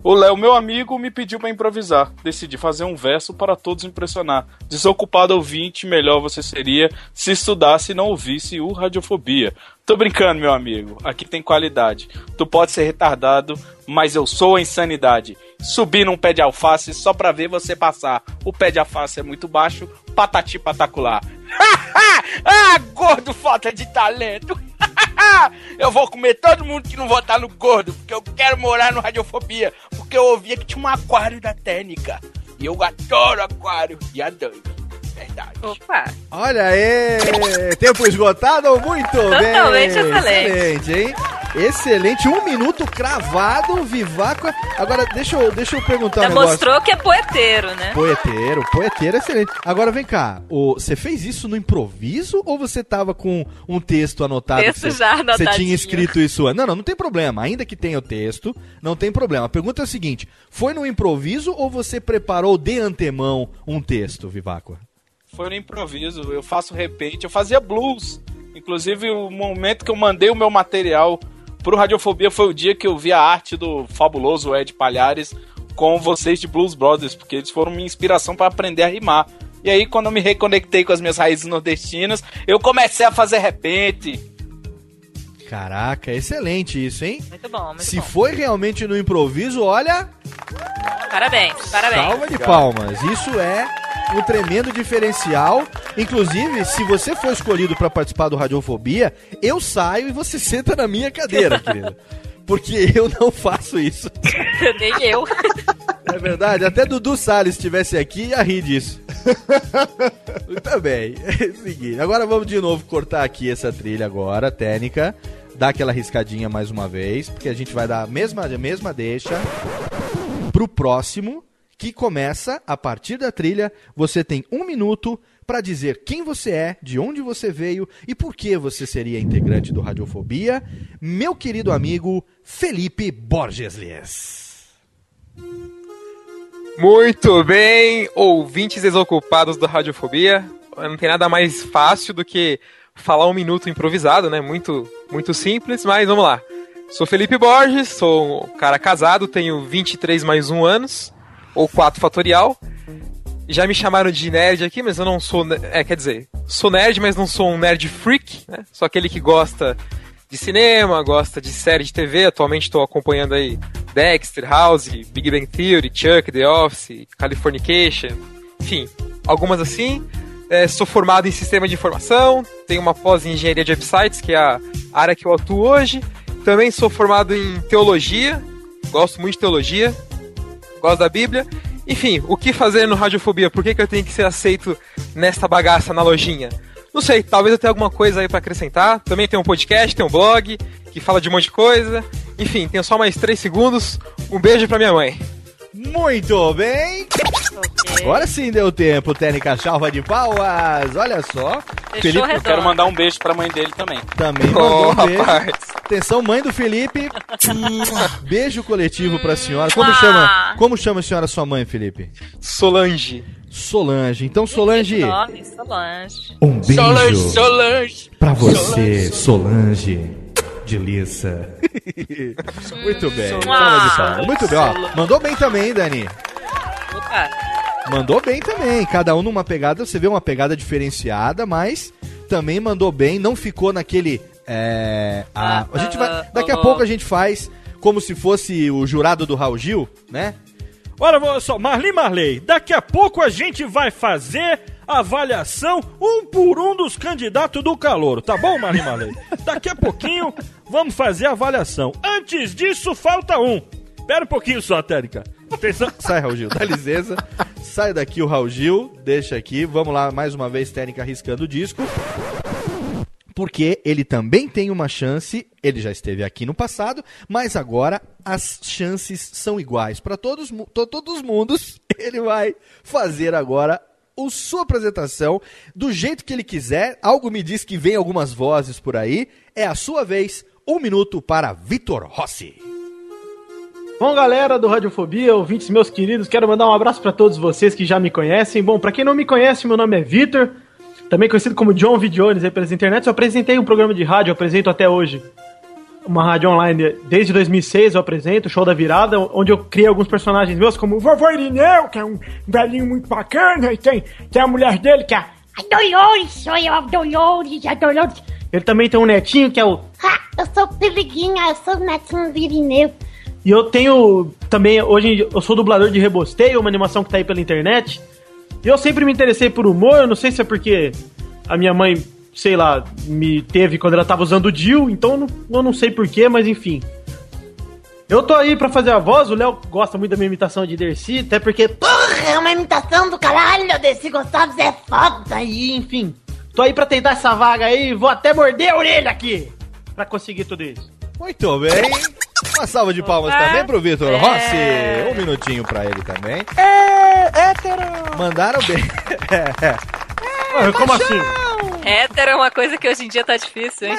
O Léo, meu amigo, me pediu pra improvisar. Decidi fazer um verso para todos impressionar. Desocupado ouvinte, melhor você seria se estudasse e não ouvisse o Radiofobia. Tô brincando, meu amigo. Aqui tem qualidade. Tu pode ser retardado, mas eu sou a insanidade. Subir num pé de alface só pra ver você passar. O pé de alface é muito baixo, patati patacular. ah, gordo, falta de talento. eu vou comer todo mundo que não votar no gordo, porque eu quero morar no Radiofobia, porque eu ouvia que tinha um aquário da técnica. E eu adoro aquário e adoro. Opa! Olha aí! Tempo esgotado? Muito bem! Totalmente excelente. Excelente, hein? Excelente, um minuto cravado, vivaco. Agora, deixa eu, deixa eu perguntar Já um negócio. mostrou que é poeteiro, né? Poeteiro, poeteiro, excelente. Agora vem cá, o- você fez isso no improviso ou você tava com um texto anotado? Texto você, já Você anotadinho. tinha escrito isso antes? Não, não, não tem problema. Ainda que tenha o texto, não tem problema. A pergunta é a seguinte: foi no improviso ou você preparou de antemão um texto, Viváqua? Foi no improviso, eu faço repente, eu fazia blues. Inclusive, o momento que eu mandei o meu material pro Radiofobia foi o dia que eu vi a arte do fabuloso Ed Palhares com vocês de Blues Brothers, porque eles foram minha inspiração para aprender a rimar. E aí, quando eu me reconectei com as minhas raízes nordestinas, eu comecei a fazer repente. Caraca, excelente isso, hein? Muito bom, muito Se bom. foi realmente no improviso, olha, Parabéns, parabéns. salva de palmas. Isso é um tremendo diferencial. Inclusive, se você for escolhido para participar do Radiofobia, eu saio e você senta na minha cadeira, querido. Porque eu não faço isso. Nem eu. É verdade, até Dudu Salles estivesse aqui ia rir disso. Muito bem. É o seguinte, agora vamos de novo cortar aqui essa trilha agora, técnica. Dar aquela riscadinha mais uma vez, porque a gente vai dar a mesma, a mesma deixa pro próximo, que começa a partir da trilha. Você tem um minuto para dizer quem você é, de onde você veio e por que você seria integrante do Radiofobia. Meu querido amigo Felipe Borges Lies. Muito bem, ouvintes desocupados do Radiofobia. Não tem nada mais fácil do que falar um minuto improvisado, né? Muito, muito simples, mas vamos lá. Sou Felipe Borges, sou um cara casado, tenho 23 mais 1 anos, ou 4 fatorial. Já me chamaram de nerd aqui, mas eu não sou. É, quer dizer, sou nerd, mas não sou um nerd freak, né? Sou aquele que gosta de cinema, gosta de série de TV. Atualmente estou acompanhando aí Dexter, House, Big Bang Theory, Chuck, The Office, Californication, enfim, algumas assim. É, sou formado em sistema de informação, tenho uma pós em engenharia de websites, que é a área que eu atuo hoje. Também sou formado em teologia, gosto muito de teologia, gosto da Bíblia. Enfim, o que fazer no Radiofobia? Por que, que eu tenho que ser aceito nesta bagaça na lojinha? Não sei, talvez eu tenha alguma coisa aí pra acrescentar. Também tem um podcast, tem um blog que fala de um monte de coisa. Enfim, tenho só mais três segundos. Um beijo pra minha mãe. Muito bem. Agora sim deu tempo, técnica chalva de palmas. Olha só. Felipe Eu quero mandar um beijo pra mãe dele também. também mandou Oh, um beijo. rapaz. Atenção, mãe do Felipe. beijo coletivo pra senhora. Como Ah. chama? Como chama a senhora sua mãe, Felipe? Solange. Solange. Então, Solange, Nome, Solange. um beijo Solange, Solange. pra você, Solange. De Lissa. Muito bem. De palmas. Muito bem, ó. Mandou bem também, Dani. Opa. Mandou bem também. Cada um numa pegada, você vê uma pegada diferenciada, mas também mandou bem. Não ficou naquele. É, a, a gente vai, daqui a pouco a gente faz como se fosse o jurado do Raul Gil, né? Olha só, Marli Marley, daqui a pouco a gente vai fazer avaliação um por um dos candidatos do calor, tá bom, Marli Marley? Daqui a pouquinho vamos fazer a avaliação. Antes disso, falta um. Espera um pouquinho só, Térica. Atenção. Sai, Raul Gil, dá licença. Sai daqui o Raul Gil, deixa aqui. Vamos lá, mais uma vez, técnica arriscando o disco. Porque ele também tem uma chance, ele já esteve aqui no passado, mas agora as chances são iguais para todos, to- todos os mundos. Ele vai fazer agora a sua apresentação do jeito que ele quiser. Algo me diz que vem algumas vozes por aí. É a sua vez. Um minuto para Vitor Rossi. Bom, galera do Radiofobia, ouvintes meus queridos, quero mandar um abraço pra todos vocês que já me conhecem. Bom, pra quem não me conhece, meu nome é Vitor, também conhecido como John V. Jones aí pelas internet. Eu apresentei um programa de rádio, eu apresento até hoje uma rádio online desde 2006. Eu apresento o Show da Virada, onde eu criei alguns personagens meus, como o Vovô Irineu, que é um velhinho muito bacana, e tem, tem a mulher dele, que é a Dolores, sou eu, a Dolores, a Dolores. Ele também tem um netinho, que é o. Ah, eu sou Peliguinha, eu sou o netinho do Irineu. E eu tenho também, hoje eu sou dublador de Rebosteio, uma animação que tá aí pela internet. Eu sempre me interessei por humor, eu não sei se é porque a minha mãe, sei lá, me teve quando ela tava usando o Dil, então eu não, eu não sei porquê, mas enfim. Eu tô aí pra fazer a voz, o Léo gosta muito da minha imitação de Dercy, até porque, porra, é uma imitação do caralho, Dercy Gonçalves é foda, e enfim. Tô aí pra tentar essa vaga aí, vou até morder a orelha aqui, pra conseguir tudo isso. Muito bem. Uma salva de palmas Ah, também pro Vitor é. Rossi. Um minutinho pra ele também. É, hétero. Mandaram bem. Ué, como assim? Hétero é uma coisa que hoje em dia tá difícil, hein?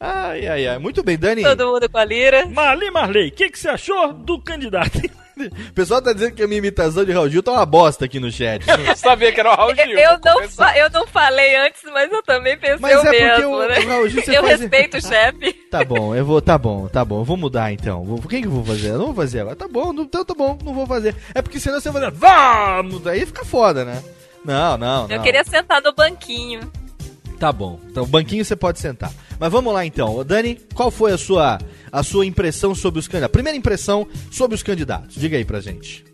Ai, ai, ai. Muito bem, Dani. Todo mundo com a lira. Marli Marley, o que, que você achou do candidato? O pessoal tá dizendo que a minha imitação de Raul Gil tá uma bosta aqui no chat. Eu sabia que era o Raul Gil. Eu não, fa- eu não falei antes, mas eu também pensei Mas o é porque mesmo, o- né? o Raul Gil, você eu faz- respeito o chefe. Tá bom, eu vou, tá bom, tá bom. Eu vou mudar então. Vou, quem que eu vou fazer? Eu não vou fazer agora. Tá bom, não, então tá bom, não vou fazer. É porque senão você vai fazer, vamos! Aí fica foda, né? Não, não, não. Eu queria sentar no banquinho. Tá bom. Então, banquinho você pode sentar. Mas vamos lá então. Dani, qual foi a sua, a sua impressão sobre os candidatos? Primeira impressão sobre os candidatos. Diga aí pra gente.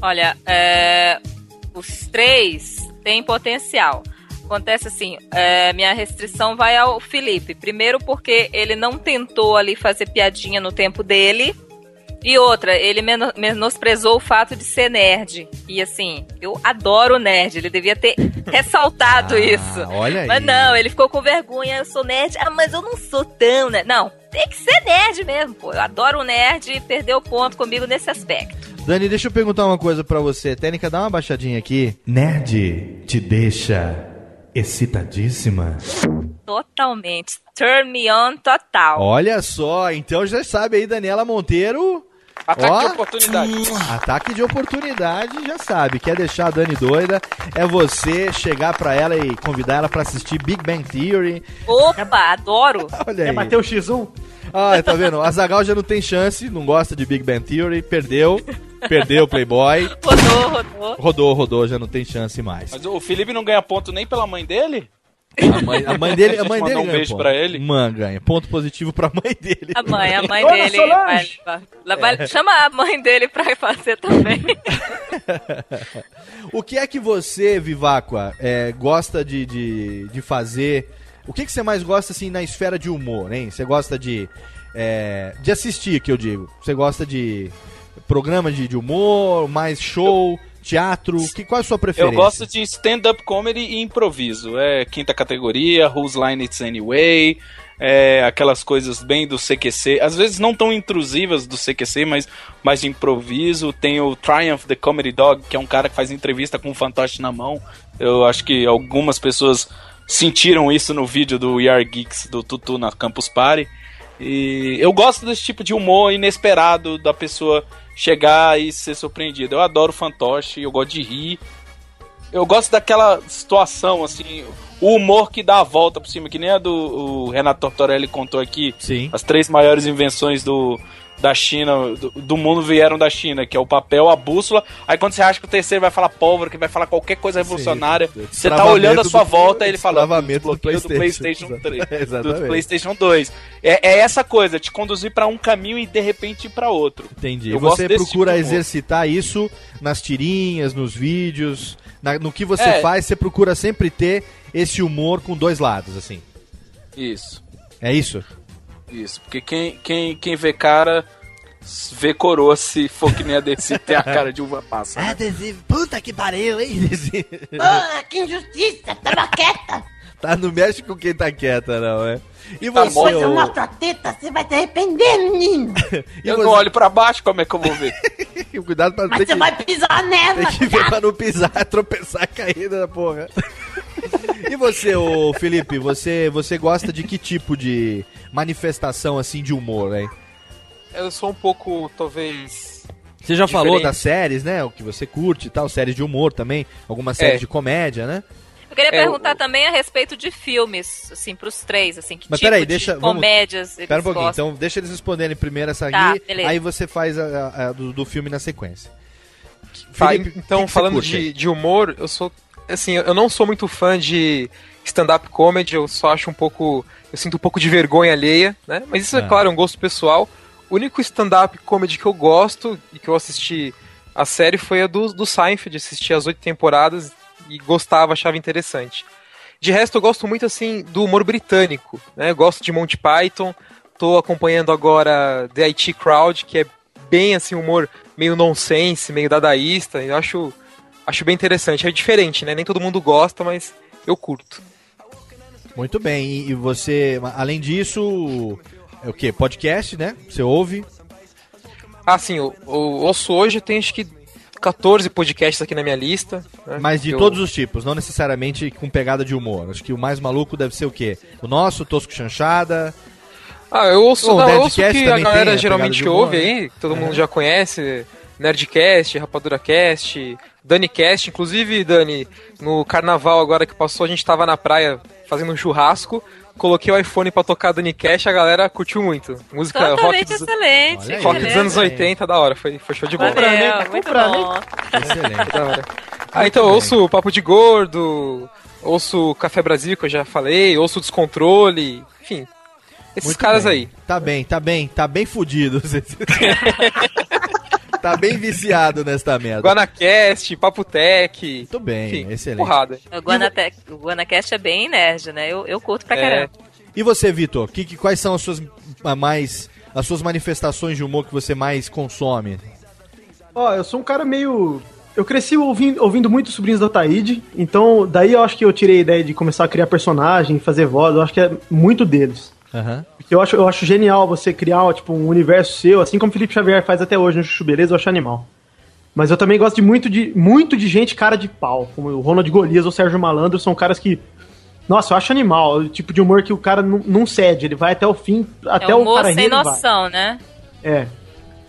Olha, é, os três têm potencial. Acontece assim, é, minha restrição vai ao Felipe. Primeiro porque ele não tentou ali fazer piadinha no tempo dele. E outra, ele meno- menosprezou o fato de ser nerd. E assim, eu adoro nerd. Ele devia ter ressaltado isso. olha aí. Mas não, ele ficou com vergonha. Eu sou nerd. Ah, mas eu não sou tão nerd. Não, tem que ser nerd mesmo, pô. Eu adoro o nerd e perdeu o ponto comigo nesse aspecto. Dani, deixa eu perguntar uma coisa pra você. Técnica, dá uma baixadinha aqui. Nerd te deixa excitadíssima? Totalmente. Turn me on total. Olha só, então já sabe aí, Daniela Monteiro. Ataque Ó, de oportunidade. Ataque de oportunidade, já sabe. Quer deixar a Dani doida? É você chegar pra ela e convidar ela pra assistir Big Bang Theory. Opa, adoro. Olha aí. Quer bater o X1? Ah, tá vendo? A Zagal já não tem chance, não gosta de Big Bang Theory, perdeu. Perdeu o Playboy. Rodou, rodou. Rodou, rodou, já não tem chance mais. Mas o Felipe não ganha ponto nem pela mãe dele? A mãe, a mãe dele, a mãe dele um ganha beijo ponto. pra ele. Mãe ganha. Ponto positivo pra mãe dele. A mãe, a mãe dele. Vai, vai- vai- É. Chama a mãe dele pra fazer também. O que é que você, Viváqua, é, gosta de, de, de fazer? O que, que você mais gosta, assim, na esfera de humor, hein? Você gosta de, é, de assistir, que eu digo. Você gosta de programa de, de humor, mais show, teatro? Que, qual é a sua preferência? Eu gosto de stand-up comedy e improviso. É quinta categoria, Whose Line It's Anyway, é aquelas coisas bem do CQC. Às vezes não tão intrusivas do CQC, mas mais de improviso. Tem o Triumph the Comedy Dog, que é um cara que faz entrevista com um fantoche na mão. Eu acho que algumas pessoas sentiram isso no vídeo do Are Geeks do Tutu na Campus Party. E eu gosto desse tipo de humor inesperado da pessoa chegar e ser surpreendida. Eu adoro fantoche, eu gosto de rir. Eu gosto daquela situação, assim, o humor que dá a volta por cima, que nem a do o Renato Tortorelli contou aqui. Sim. As três maiores invenções do, da China, do, do mundo vieram da China, que é o papel, a bússola. Aí quando você acha que o terceiro vai falar pólvora, que vai falar qualquer coisa revolucionária, você tá olhando a sua do- volta e ele fala destravamento do desbloqueio do PlayStation. PlayStation 3, Exatamente. do PlayStation 2. É, é essa coisa, te conduzir pra um caminho e de repente ir pra outro. Entendi. Eu E você desse procura tipo de humor. exercitar isso nas tirinhas, nos vídeos, na- no que você É. faz, você procura sempre ter esse humor com dois lados, assim. Isso. É isso? Isso, porque quem, quem, quem vê cara vê coroa se for que nem a DC tem a cara de uva passa. né? adesivo. Puta que pariu, hein? Porra, que injustiça, tava quieta. tá, não mexe com quem tá quieta, não, é? E Tá você, eu ô- mostro a teta, você vai se arrepender, menino. e eu você- não olho pra baixo, como é que eu vou ver? Cuidado pra Mas ter você que, vai pisar nela. tem que ver pra não pisar, tropeçar, cair da porra. e você, ô Felipe, você, você gosta de que tipo de manifestação, assim, de humor, hein? Eu sou um pouco, talvez. Você já falou Diferente. das séries, né? O que você curte e tal, séries de humor também, algumas séries É. de comédia, né? Eu queria É, perguntar o- também a respeito de filmes, assim, pros três, assim, que Mas tipo peraí, de deixa- vamos- comédias eles Pera um pouquinho, gostam. então deixa eles responderem primeiro essa Tá, aqui, beleza. aí você faz a, a- a do, do filme na sequência. Tá, Felipe, então, que que você falando de, de humor, eu sou. Assim, eu não sou muito fã de stand-up comedy, eu só acho um pouco. Eu sinto um pouco de vergonha alheia, né? Mas isso, é Ah. claro, é um gosto pessoal. O único stand-up comedy que eu gosto e que eu assisti a série foi a do, do Seinfeld, assisti as oito temporadas e gostava, achava interessante. De resto, eu gosto muito, assim, do humor britânico, né? Eu gosto de Monty Python, tô acompanhando agora The IT Crowd, que é bem, assim, humor meio nonsense, meio dadaísta, eu acho, acho bem interessante. É diferente, né? Nem todo mundo gosta, mas eu curto. Muito bem, e você, além disso, é o que? Podcast, né? Você ouve? Ah, sim, eu, eu ouço hoje, tem acho que 14 podcasts aqui na minha lista. né? Mas de Eu- todos os tipos, não necessariamente com pegada de humor. Acho que o mais maluco deve ser o quê? O nosso, Tosco Chanchada. Ah, eu ouço, Bom, não, eu ouço que a galera a geralmente humor, ouve né? aí, que todo mundo já conhece. Nerdcast, RapaduraCast, DaniCast. Inclusive, Dani, no carnaval agora que passou, a gente tava na praia fazendo um churrasco. Coloquei o iPhone pra tocar DaniCast, a galera curtiu muito. Música rock Totalmente dos, excelente. rock dos anos 80, da hora. Foi, foi show de bola. Valeu, Tá comprando, bom. Excelente. Da hora. Ah, então eu ouço Papo de Gordo, ouço Café Brasil, que eu já falei, ouço Descontrole, enfim. Esses Muito caras bem. aí. Tá bem, tá bem, tá bem fudido. tá bem viciado nesta merda. Guanacast, Papo Tech. Muito bem, enfim, excelente. Porrada. O O Guanacast é bem nerd, né? Eu, eu curto pra É. caramba. E você, Vitor? Que, que- quais são as suas mais as suas manifestações de humor que você mais consome? Ó, eu sou um cara meio. Eu cresci ouvindo, ouvindo muito Sobrinhos da Taíde, então daí eu acho que eu tirei a ideia de começar a criar personagem, fazer voz, eu acho que é muito deles. Aham. Porque eu acho, eu acho genial você criar tipo, um universo seu, assim como o Felipe Xavier faz até hoje no Chuchu Beleza, eu acho animal. Mas eu também gosto de muito de, muito de gente cara de pau, como o Ronald Golias ou o Sérgio Malandro, são caras que. Nossa, eu acho animal. O tipo de humor que o cara não, não cede, ele vai até o fim, até é o humor cara rir, sem ele vai. noção, né? É.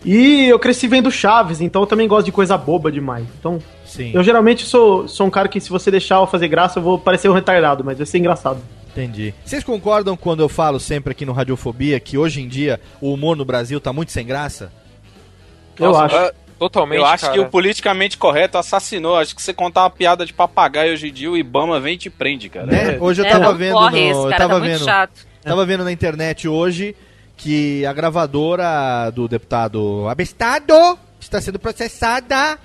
E eu cresci vendo Chaves, então eu também gosto de coisa boba demais. Então, Sim. eu geralmente sou, sou um cara que se você deixar eu fazer graça, eu vou parecer um retardado, mas vai ser engraçado. Entendi. Vocês concordam quando eu falo sempre aqui no Radiofobia que hoje em dia o humor no Brasil tá muito sem graça? Eu Nossa, acho. é, Totalmente, Eu acho cara. que o politicamente correto assassinou. Acho que você contar uma piada de papagaio hoje em dia, o Ibama vem e te prende, cara. Né? Hoje eu É, tava não vendo corre no, esse, eu cara, tava tá muito vendo, chato. tava vendo na internet hoje que a gravadora do deputado Abestado está sendo processada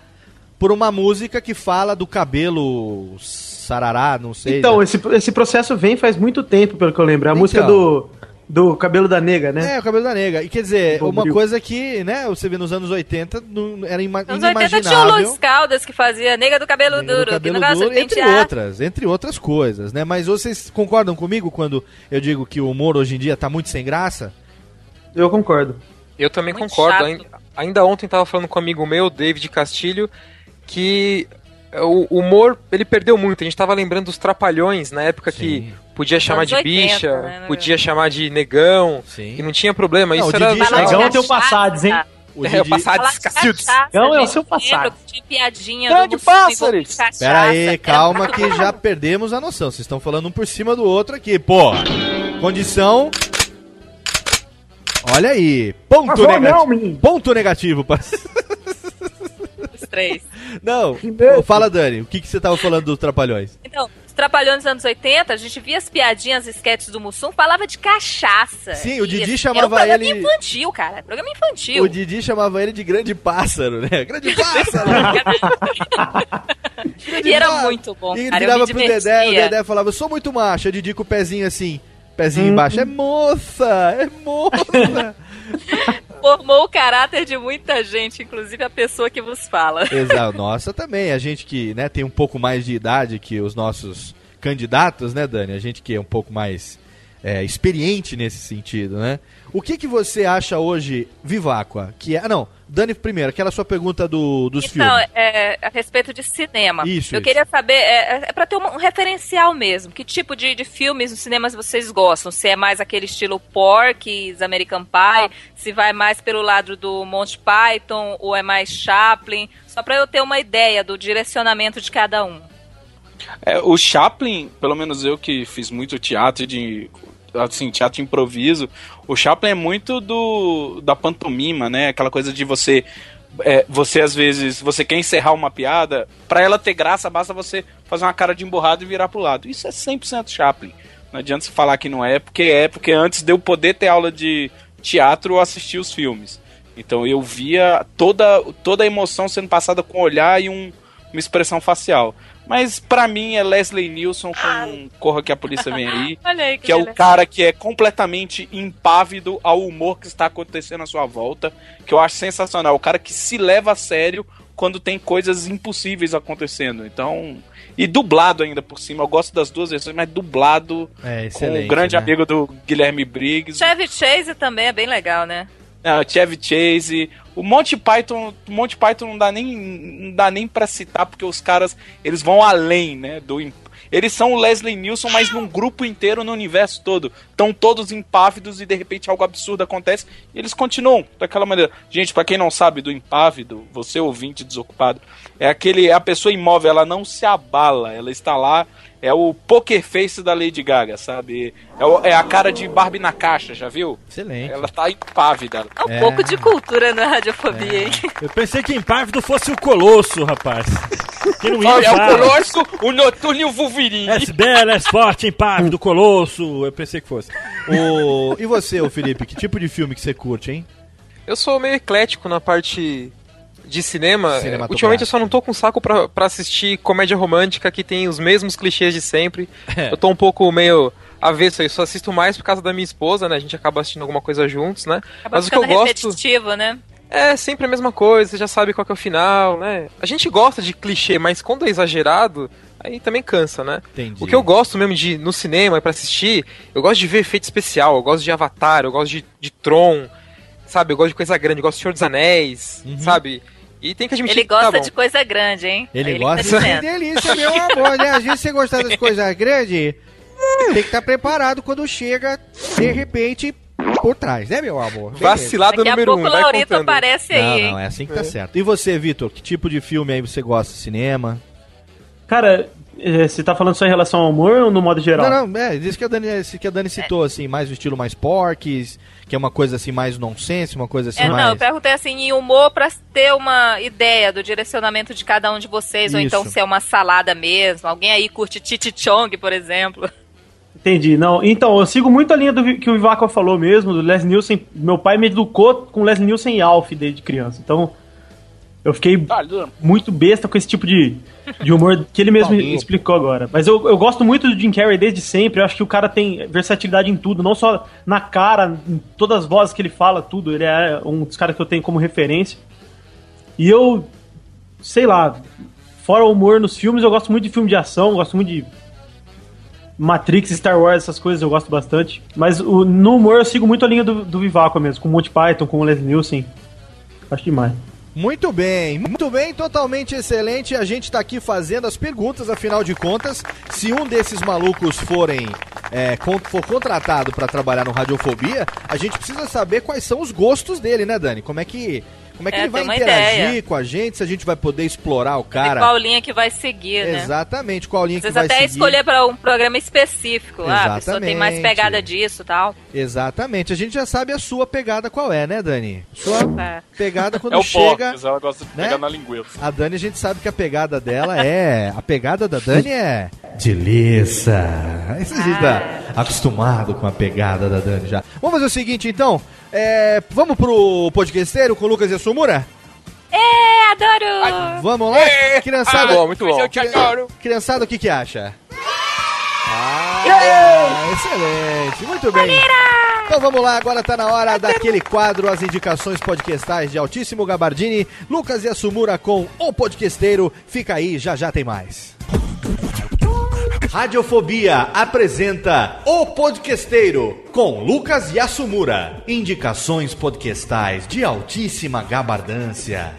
por uma música que fala do cabelo sarará, não sei. Então, né? esse, esse processo vem faz muito tempo, pelo que eu lembro. A Então. música do, do Cabelo da Nega, né? É, o cabelo da nega. E quer dizer, Do uma coisa que, né, você vê nos anos 80, não, era ima Nos 80 tinha o inimaginável. Luiz Caldas que fazia Nega do Cabelo Nega do Duro, cabelo que não gosta duro, entre pentear. outras, entre outras coisas, né? Mas vocês concordam comigo quando eu digo que o humor hoje em dia tá muito sem graça? Eu concordo. Eu também Muito concordo. chato. Ainda, ainda ontem tava falando com um amigo meu, David Castilho, que o o humor, ele perdeu muito. A gente tava lembrando dos trapalhões na época que podia chamar de 80, bicha, né, né? podia chamar de negão, Sim. e não tinha problema. Não, Isso o era. Didi de Negão tem o cachaça. Passades, hein? O É, Didi- passado Cacildes. cachaça, Não, é o seu passado. Tinha piadinha Grande pássaros. Pera aí, era calma que já perdemos a noção. Vocês estão falando um por cima do outro aqui, pô. Condição. Olha aí. Ponto não, negativo. menino. Ponto negativo. Os três. Não, fala Dani, o que, que você tava falando dos trapalhões? Então, os Trapalhões dos anos 80, a gente via as piadinhas, as sketches do Mussum, falava de cachaça. Sim, o Didi chamava era um programa ele- infantil, cara. Programa infantil. O Didi chamava ele de grande pássaro, né? Grande pássaro! e era pássaro. muito bom, E ele cara. Virava pro Dedé, o. Dedé falava, eu sou muito macho. O Didi com o pezinho assim, pezinho embaixo. É moça, é moça. Formou o caráter de muita gente, inclusive a pessoa que vos fala. Exato, nossa também. A gente que né, tem um pouco mais de idade que os nossos candidatos, né, Dani? A gente que é um pouco mais é, experiente nesse sentido, né? O que, que você acha hoje, Viváqua? Que é, ah, não, Dani primeiro, aquela sua pergunta do, dos Então, filmes. é, a respeito de cinema. Isso, Eu isso. queria saber, é, é pra ter um, um referencial mesmo. Que tipo de, de filmes nos cinemas vocês gostam? Se é mais aquele estilo Porky's, American Pie, se vai mais pelo lado do Monty Python, ou é mais Chaplin? Só pra eu ter uma ideia do direcionamento de cada um. É, o Chaplin, pelo menos eu que fiz muito teatro de assim, teatro improviso, o Chaplin é muito do da pantomima, né? Aquela coisa de você é, você às vezes, você quer encerrar uma piada, pra ela ter graça, basta você fazer uma cara de emburrado e virar pro lado. Isso é 100% Chaplin. Não adianta você falar que não é, porque é, porque antes de eu poder ter aula de teatro, eu assistia os filmes. Então eu via toda, toda a emoção sendo passada com um olhar e um, uma expressão facial. Mas pra mim é Leslie Nielsen com Corra que a Polícia Vem Aí. Olha aí que que é o cara que é completamente impávido ao humor que está acontecendo à sua volta, que eu acho sensacional. O cara que se leva a sério quando tem coisas impossíveis acontecendo. Então, e dublado ainda por cima. Eu gosto das duas versões, mas dublado É, com o grande né? amigo do Guilherme Briggs. Chevy Chase também é bem legal, né? Ah, Chevy Chase, o Monty Python, Monty Python não dá nem não dá nem para citar porque os caras eles vão além, né, do eles são o Leslie Nielsen, mas num grupo inteiro no universo todo. Estão todos impávidos e de repente algo absurdo acontece e eles continuam daquela maneira. Gente, pra quem não sabe do impávido, você ouvinte desocupado, é aquele é a pessoa imóvel, ela não se abala, ela está lá, é o poker face da Lady Gaga, sabe? É, o- é a cara de Barbie na caixa, já viu? Excelente. Ela tá impávida. É um É. pouco de cultura na radiofobia, hein? Eu pensei que impávido fosse o Colosso, rapaz. Que não ia Olha, é o. Colosso, o Noturno e o Wolverine. S bela, S forte, impávido, Colosso. Eu pensei que fosse. O... E você, ô Felipe, que tipo de filme que você curte, hein? Eu sou meio eclético na parte de cinema. Cinematográfico. Ultimamente eu só não tô com saco pra, pra assistir comédia romântica que tem os mesmos clichês de sempre. É. Eu tô um pouco meio avesso aí, só assisto mais por causa da minha esposa, né? A gente acaba assistindo alguma coisa juntos, né? Acaba Mas o que eu ficando gosto repetitivo, né? é sempre a mesma coisa, você já sabe qual que é o final, né? A gente gosta de clichê, mas quando é exagerado, aí também cansa, né? Entendi. O que eu gosto mesmo de ir no cinema pra assistir, eu gosto de ver efeito especial, eu gosto de Avatar, eu gosto de, de Tron, sabe? Eu gosto de coisa grande, eu gosto de Senhor dos Anéis, sabe? E tem que admitir Ele que tá gosta bom. de coisa grande, hein? Ele É que gosta? tá Que delícia, meu amor, né? Às vezes você gostar das coisas grandes, tem que estar preparado quando chega, de repente, por trás, né, meu amor? Vacilado Daqui a número pouco um, Laurito contando. aparece aí, Não, hein? não, é assim que tá certo. E você, Vitor, que tipo de filme aí você gosta? Cinema? Cara, eh, você tá falando só em relação ao humor ou no modo geral? Não, não, é, isso que a Dani, que a Dani citou, assim, mais o estilo mais porques, que é uma coisa assim mais nonsense, uma coisa assim É, não, eu mais... perguntei assim, em humor pra ter uma ideia do direcionamento de cada um de vocês, ou Isso. então se é uma salada mesmo. Alguém aí curte Titi Chong, por exemplo. Entendi. Não, então, eu sigo muito a linha do que o Vivaco falou mesmo, do Leslie Nielsen. Meu pai me educou com Leslie Nielsen e Alf desde criança. Então, eu fiquei muito besta com esse tipo de, de humor que ele mesmo explicou agora. Mas eu, eu gosto muito do Jim Carrey desde sempre. Eu acho que o cara tem versatilidade em tudo, não só na cara, em todas as vozes que ele fala, tudo. Ele é um dos caras que eu tenho como referência. E eu, sei lá, fora o humor nos filmes, eu gosto muito de filme de ação, gosto muito de Matrix, Star Wars, essas coisas eu gosto bastante. Mas o, no humor eu sigo muito a linha do, do Vivaco mesmo, com o Monty Python, com o Leslie Nielsen. Acho demais. Muito bem, muito bem, totalmente excelente. A gente tá aqui fazendo as perguntas, afinal de contas, se um desses malucos forem é, for contratado pra trabalhar no Radiofobia, a gente precisa saber quais são os gostos dele, né, Dani? Como é que como é que É, ele vai interagir ideia. com a gente, se a gente vai poder explorar o E cara. qual linha que vai seguir, né? Exatamente, qual linha Às que vezes vai até seguir. escolher pra um programa específico. Ah, a pessoa tem mais Exatamente. pegada disso e tal. Exatamente, a gente já sabe a sua pegada qual é, né, Dani? Sua É. pegada quando É o chega. Porcas, ela gosta de né? pegar na linguiça. A Dani, a gente sabe que a pegada dela é. A pegada da Dani é. Delícia. Esse a gente tá acostumado com a pegada da Dani já. Vamos fazer o seguinte, então. É, vamos pro podcasteiro com o Lucas e a Sumura? É, adoro! Vamos lá? Criançada. Ah, bom, muito bom. Eu te adoro. Criançada, o que que acha? Ah, excelente. Muito bem. Então vamos lá, agora tá na hora daquele quadro, as indicações podcastais de Altíssimo Gabardini, Lucas e a Sumura com o podcasteiro. Fica aí, já já tem mais. Radiofobia apresenta O Podquesteiro com Lucas Yasumura. Indicações podcastais de altíssima gabardância.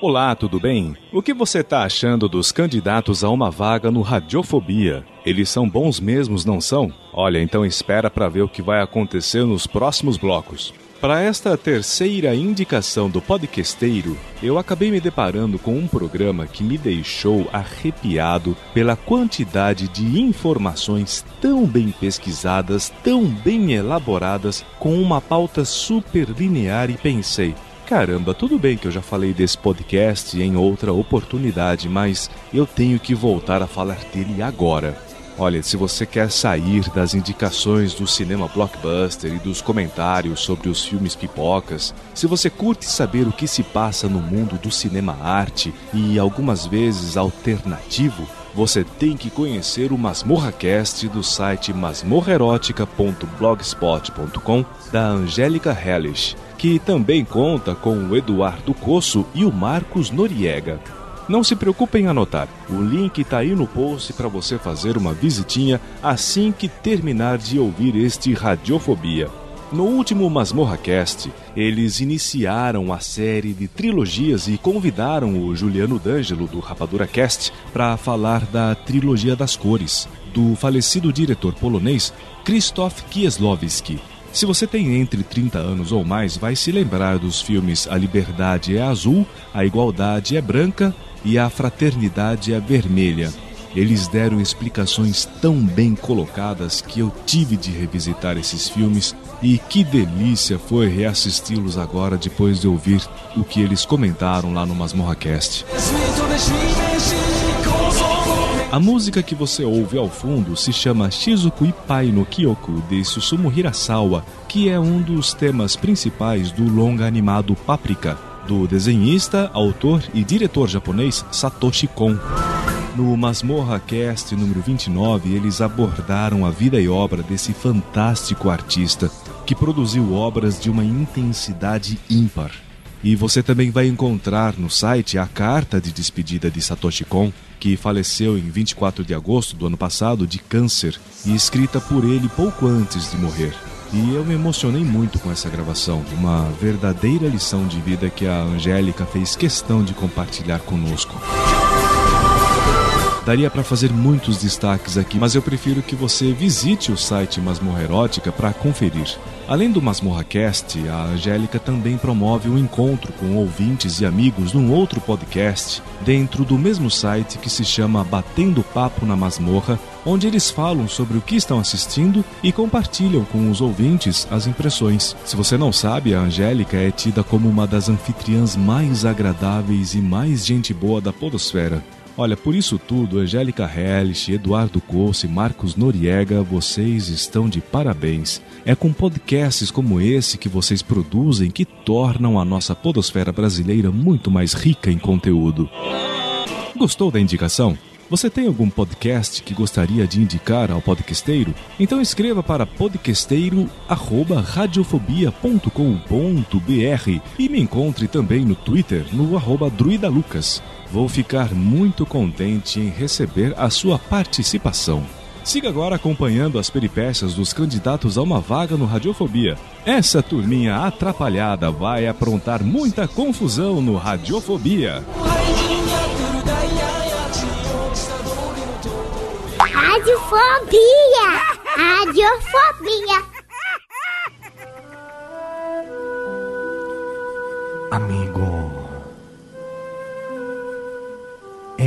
Olá, tudo bem? O que você tá achando dos candidatos a uma vaga no Radiofobia? Eles são bons mesmos, não são? Olha, então espera para ver o que vai acontecer nos próximos blocos. Para esta terceira indicação do podcasteiro, eu acabei me deparando com um programa que me deixou arrepiado pela quantidade de informações tão bem pesquisadas, tão bem elaboradas, com uma pauta super linear e pensei, Caramba, tudo bem que eu já falei desse podcast em outra oportunidade, mas eu tenho que voltar a falar dele agora. Olha, se você quer sair das indicações do cinema blockbuster e dos comentários sobre os filmes pipocas, se você curte saber o que se passa no mundo do cinema arte e algumas vezes alternativo, você tem que conhecer o MasmorraCast do site masmorrerótica.blogspot.com da Angélica Hellish, que também conta com o Eduardo Cosso e o Marcos Noriega. Não se preocupe em anotar, o link está aí no post para você fazer uma visitinha assim que terminar de ouvir este Radiofobia. No último MasmorraCast, eles iniciaram a série de trilogias e convidaram o Juliano D'Angelo do Rapadura Cast para falar da trilogia das cores, do falecido diretor polonês Krzysztof Kieslowski. Se você tem entre 30 anos ou mais, vai se lembrar dos filmes A Liberdade é Azul, A Igualdade é Branca e A Fraternidade é Vermelha. Eles deram explicações tão bem colocadas que eu tive de revisitar esses filmes e que delícia foi reassisti-los agora depois de ouvir o que eles comentaram lá no MasmorraCast. A música que você ouve ao fundo se chama Shizuku Ipai no Kyoko de Susumu Hirasawa, que é um dos temas principais do longa animado Paprika, do desenhista, autor e diretor japonês Satoshi Kon. No Masmorra Cast número 29, eles abordaram a vida e obra desse fantástico artista que produziu obras de uma intensidade ímpar. E você também vai encontrar no site a carta de despedida de Satoshi Kon, que faleceu em 24 de agosto do ano passado de câncer e escrita por ele pouco antes de morrer. E eu me emocionei muito com essa gravação, uma verdadeira lição de vida que a Angélica fez questão de compartilhar conosco. Daria para fazer muitos destaques aqui, mas eu prefiro que você visite o site Masmorra Erótica para conferir. Além do MasmorraCast, a Angélica também promove um encontro com ouvintes e amigos num outro podcast, dentro do mesmo site que se chama Batendo Papo na Masmorra, onde eles falam sobre o que estão assistindo e compartilham com os ouvintes as impressões. Se você não sabe, a Angélica é tida como uma das anfitriãs mais agradáveis e mais gente boa da Podosfera. Olha, por isso tudo, Angélica Hellish, Eduardo Cosse e Marcos Noriega, vocês estão de parabéns. É com podcasts como esse que vocês produzem que tornam a nossa podosfera brasileira muito mais rica em conteúdo. Gostou da indicação? Você tem algum podcast que gostaria de indicar ao podcasteiro? Então escreva para podcasteiro@radiofobia.com.br e me encontre também no Twitter no arroba druidalucas. Vou ficar muito contente em receber a sua participação. Siga agora acompanhando as peripécias dos candidatos a uma vaga no Radiofobia. Essa turminha atrapalhada vai aprontar muita confusão no Radiofobia. Radiofobia! Radiofobia! Amigo,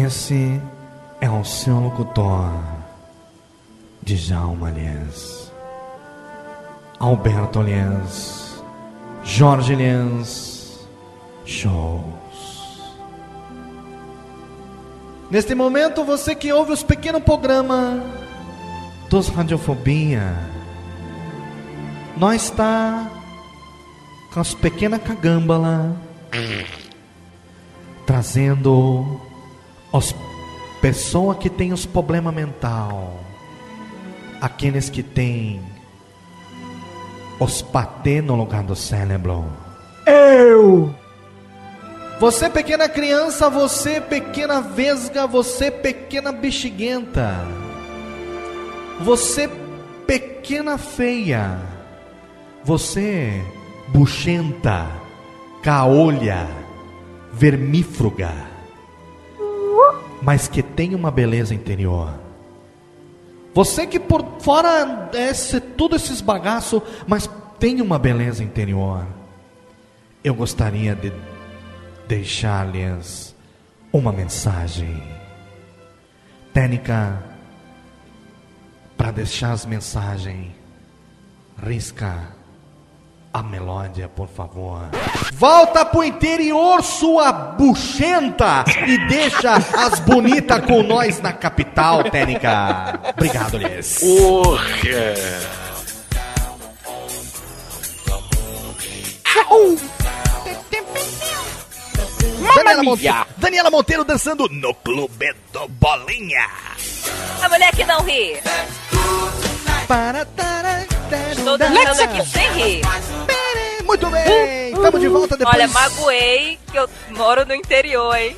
esse é o seu locutor, Djalma Liens, Alberto Liens, Jorge Liens, shows. Neste momento, você que ouve os pequenos programas dos Radiofobia, nós está com as pequenas cagâmbala trazendo as pessoas que têm os problemas mental, aqueles que têm os patê no lugar do cérebro. Eu! Você pequena criança, você pequena vesga, você pequena bexiguenta. Você pequena feia. Você buchenta, caolha, vermífruga. Mas que tem uma beleza interior. Você que por fora é tudo esses bagaços, mas tem uma beleza interior. Eu gostaria de deixar-lhes uma mensagem. Técnica para deixar as mensagens. Risca A melódia, por favor. Volta pro interior, sua buchenta! E deixa as bonitas com nós na capital, Técnica. Obrigado, Lies. Daniela, Monte- Daniela Monteiro dançando no Clube do Bolinha. A mulher que não ri. Estou dançando aqui sem rir. Muito bem, estamos de volta depois. Olha, magoei que eu moro no interior, hein?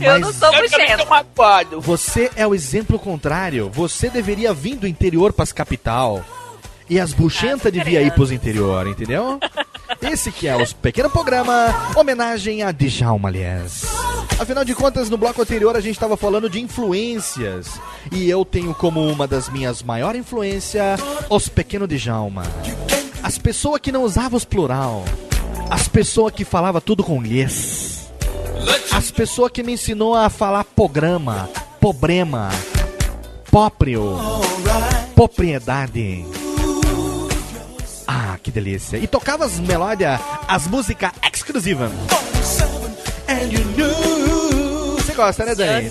Eu não sou buchenta. Você é o exemplo contrário. Você deveria vir do interior pras capital. E as buchentas devia ir pros interior, entendeu? Esse que é o pequeno programa homenagem a Djalma, aliás. Afinal de contas, no bloco anterior a gente estava falando de influências. E eu tenho como uma das minhas maiores influências os pequenos Djalma. As pessoas que não usavam os plural. As pessoas que falava tudo com lhes. As pessoas que me ensinou a falar programa, problema, próprio, propriedade. Ah, que delícia. E tocava as melódias, as músicas exclusivas. Você gosta, né, Dani?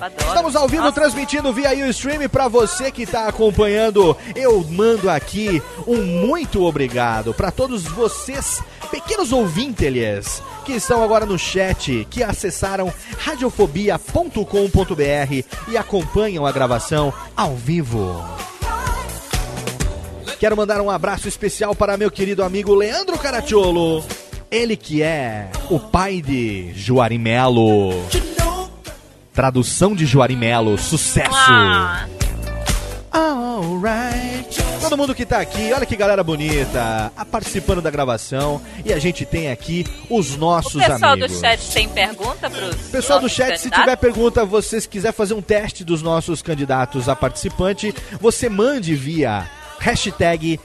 Adoro. Estamos ao vivo transmitindo via Ustream para você que está acompanhando. Eu mando aqui um muito obrigado para todos vocês, pequenos ouvintes, que estão agora no chat, que acessaram radiofobia.com.br e acompanham a gravação ao vivo. Quero mandar um abraço especial para meu querido amigo Leandro Caracciolo. Ele que é o pai de Juarimelo. Tradução de Juarimelo, sucesso! Ah, Alright. Todo mundo que tá aqui, olha que galera bonita, ah, participando da gravação. E a gente tem aqui os o nossos pessoal amigos. do chat tem pergunta pros Pessoal do chat, se tiver pergunta, vocês quiser fazer um teste dos nossos candidatos a participante, você mande via hashtag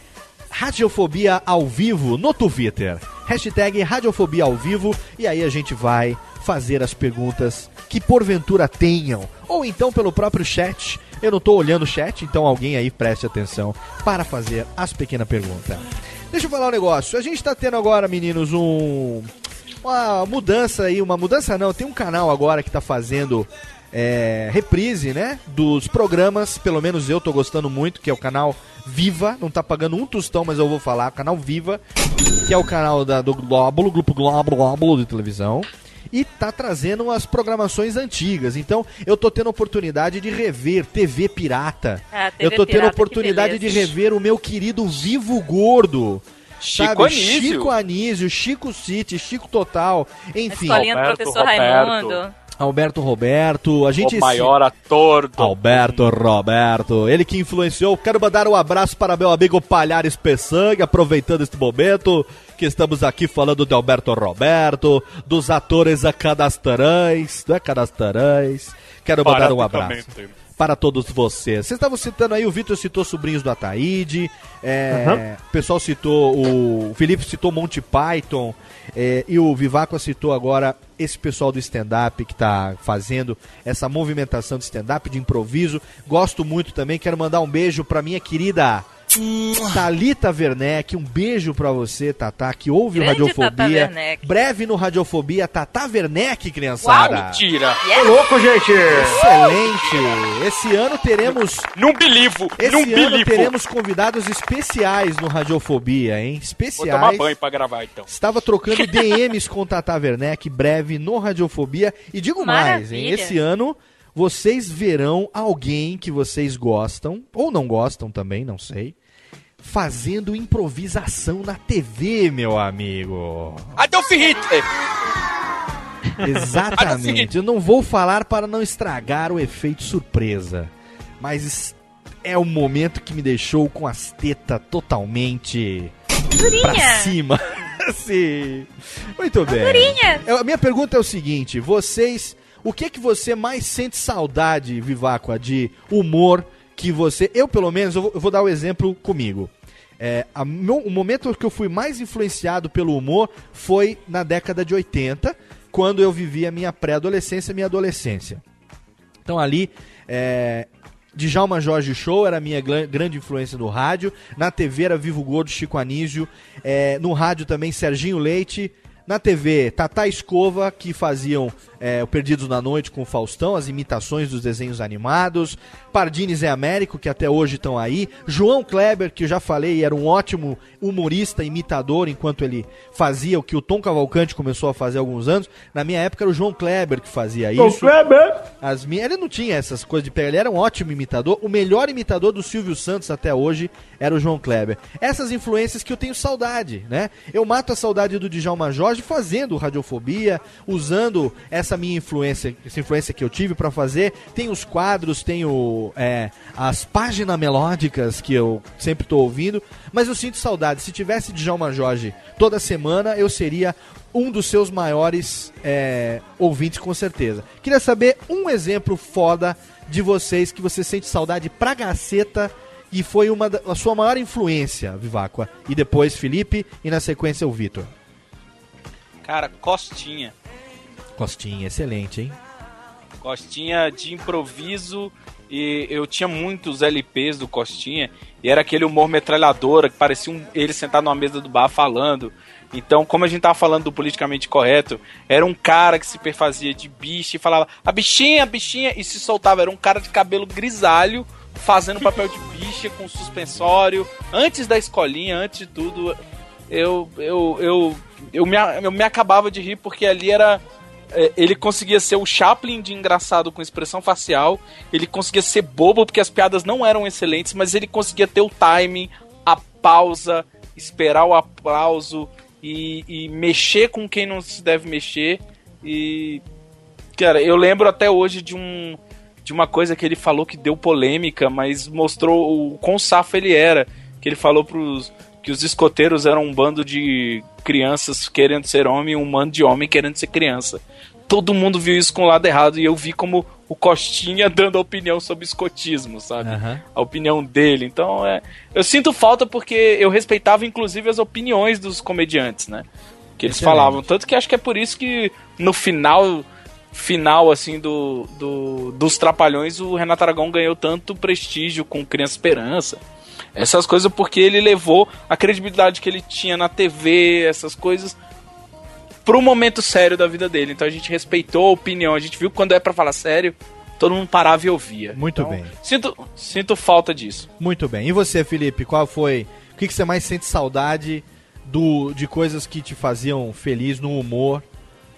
Radiofobia ao vivo no Twitter. Hashtag Radiofobia ao vivo e aí a gente vai fazer as perguntas que porventura tenham. Ou então pelo próprio chat. Eu não tô olhando o chat, então alguém aí preste atenção para fazer as pequenas perguntas. Deixa eu falar um negócio. A gente tá tendo agora, meninos, um uma mudança aí, uma mudança não, tem um canal agora que tá fazendo é, reprise, né, dos programas, pelo menos eu tô gostando muito, que é o canal Viva, não tá pagando um tostão, mas eu vou falar, canal Viva, que é o canal da, do Glóbulo, Grupo Glóbulo de televisão, e tá trazendo as programações antigas, então eu tô tendo a oportunidade de rever TV Pirata, Ah, TV eu tô tendo Pirata, a oportunidade de rever o meu querido Vivo Gordo, Chico sabe? Anísio. Chico Anísio, Chico City, Chico Total, enfim. Escolinha do professor Roberto. Raimundo. Alberto Roberto, a gente O maior ator do Alberto Roberto, ele que influenciou. Quero mandar um abraço para meu amigo Palhares Peçangue, aproveitando este momento que estamos aqui falando de Alberto Roberto, dos atores a cadastrais, não é cadastrais. Quero mandar um abraço. Para todos vocês. Vocês estavam citando aí, o Vitor citou Sobrinhos do Ataíde, é, Aham. o pessoal citou, o Felipe citou Monty Python, é, e o Viváqua citou agora esse pessoal do stand-up que tá fazendo essa movimentação de stand-up, de improviso. Gosto muito também, quero mandar um beijo pra minha querida Thalita Werneck, um beijo pra você, Tatá, que ouve o Grande Tata Radiofobia. Werneck. Breve no Radiofobia, Tatá Werneck, criançada. Uau, mentira. Ô, louco, gente! Excelente! Esse ano teremos. Não belivo, Esse não ano teremos convidados especiais no Radiofobia, hein? Vou Especiais. tomar banho pra gravar então. Estava trocando DMs com Tata Werneck, breve no Radiofobia. E digo mais, hein? Maravilha. Esse ano vocês verão alguém que vocês gostam, ou não gostam também, não sei, fazendo improvisação na TV, meu amigo. Adolf Hitler. Exatamente. Eu não vou falar para não estragar o efeito surpresa. Mas é o momento que me deixou com as tetas totalmente pra Durinha. cima. Sim. Muito bem. Durinha. Eu- A minha pergunta é o seguinte: vocês. O que que você mais sente saudade, Viváqua, de humor que você. Eu, pelo menos, eu vou, eu vou dar o exemplo comigo. É, a meu- o momento que eu fui mais influenciado pelo humor foi na década de 80, quando eu vivi a minha pré-adolescência e minha adolescência. Então ali, é, Djalma Jorge Show era a minha grande influência no rádio. Na TV era Vivo Gordo, Chico Anísio. É, no rádio também Serginho Leite. Na TV, Tata Escova, que faziam é, o Perdidos na Noite com o Faustão, as imitações dos desenhos animados. Pardini Zé Américo, que até hoje estão aí. João Kleber, que eu já falei, era um ótimo humorista, imitador, enquanto ele fazia o que o Tom Cavalcante começou a fazer há alguns anos. Na minha época era o João Kleber que fazia Tom isso. Kleber! As minhas, ele não tinha essas coisas de pegar, ele era um ótimo imitador. O melhor imitador do Silvio Santos até hoje era o João Kleber. Essas influências que eu tenho saudade, né? Eu mato a saudade do Djalma Jorge fazendo radiofobia, usando essa minha influência, essa influência que eu tive pra fazer. Tem os quadros, tem o, é, as páginas melódicas que eu sempre tô ouvindo, mas eu sinto saudade. Se tivesse Djalma Jorge toda semana, eu seria um dos seus maiores é, ouvintes, com certeza. Queria saber um exemplo foda de vocês que você sente saudade pra gaceta e foi uma da, a sua maior influência, Viváqua. E depois Felipe e na sequência o Vitor. Cara, Costinha. Costinha, excelente, hein? Costinha de improviso e eu tinha muitos LPs do Costinha e era aquele humor metralhadora que parecia um, ele sentado numa mesa do bar falando. Então, como a gente tava falando do politicamente correto, era um cara que se perfazia de bicha e falava a bichinha, a bichinha e se soltava. Era um cara de cabelo grisalho fazendo papel de bicha com suspensório. Antes da escolinha, antes de tudo, eu eu eu eu me, eu me acabava de rir porque ali era ele conseguia ser o Chaplin de engraçado com expressão facial, ele conseguia ser bobo porque as piadas não eram excelentes, mas ele conseguia ter o timing, a pausa, esperar o aplauso e, e mexer com quem não se deve mexer. E. Cara, eu lembro até hoje de um. De uma coisa que ele falou que deu polêmica, mas mostrou o quão safo ele era. Que ele falou pros, que os escoteiros eram um bando de crianças querendo ser homem e um bando de homem querendo ser criança. Todo mundo viu isso com o lado errado e eu vi como o Costinha dando a opinião sobre escotismo, sabe? Aham. A opinião dele. Então, é, eu sinto falta porque eu respeitava inclusive as opiniões dos comediantes, né? Que eles Excelente. falavam. Tanto que acho que é por isso que no final final assim do, do dos Trapalhões o Renato Aragão ganhou tanto prestígio com Criança Esperança. Essas coisas porque ele levou a credibilidade que ele tinha na TV, essas coisas pro momento sério da vida dele. Então a gente respeitou a opinião, a gente viu que quando é pra falar sério, todo mundo parava e ouvia. Muito Então, bem. Sinto, sinto falta disso. Muito bem. E você, Felipe, qual foi. O que, que você mais sente saudade do, de coisas que te faziam feliz no humor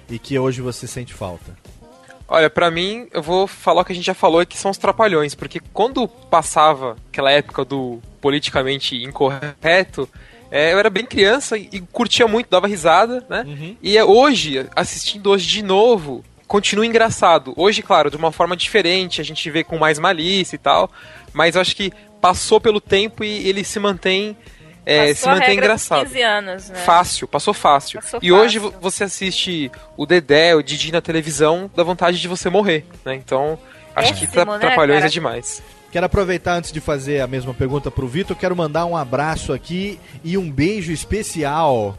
e que hoje você sente falta? Olha, pra mim, eu vou falar o que a gente já falou, que são os trapalhões, porque quando passava aquela época do politicamente incorreto, é, eu era bem criança e, e curtia muito, dava risada, né? E é, hoje, assistindo hoje de novo, continua engraçado. Hoje, claro, de uma forma diferente, a gente vê com mais malícia e tal, mas eu acho que passou pelo tempo e ele se mantém. É, se mantém engraçado. 15 anos, né? Fácil, passou fácil. Passou e hoje fácil. vo- você assiste o Dedé, o Didi na televisão, dá vontade de você morrer, né? Então, acho que Péssimo, tra né, Trapalhões cara? é demais. Quero aproveitar antes de fazer a mesma pergunta pro Vitor, quero mandar um abraço aqui e um beijo especial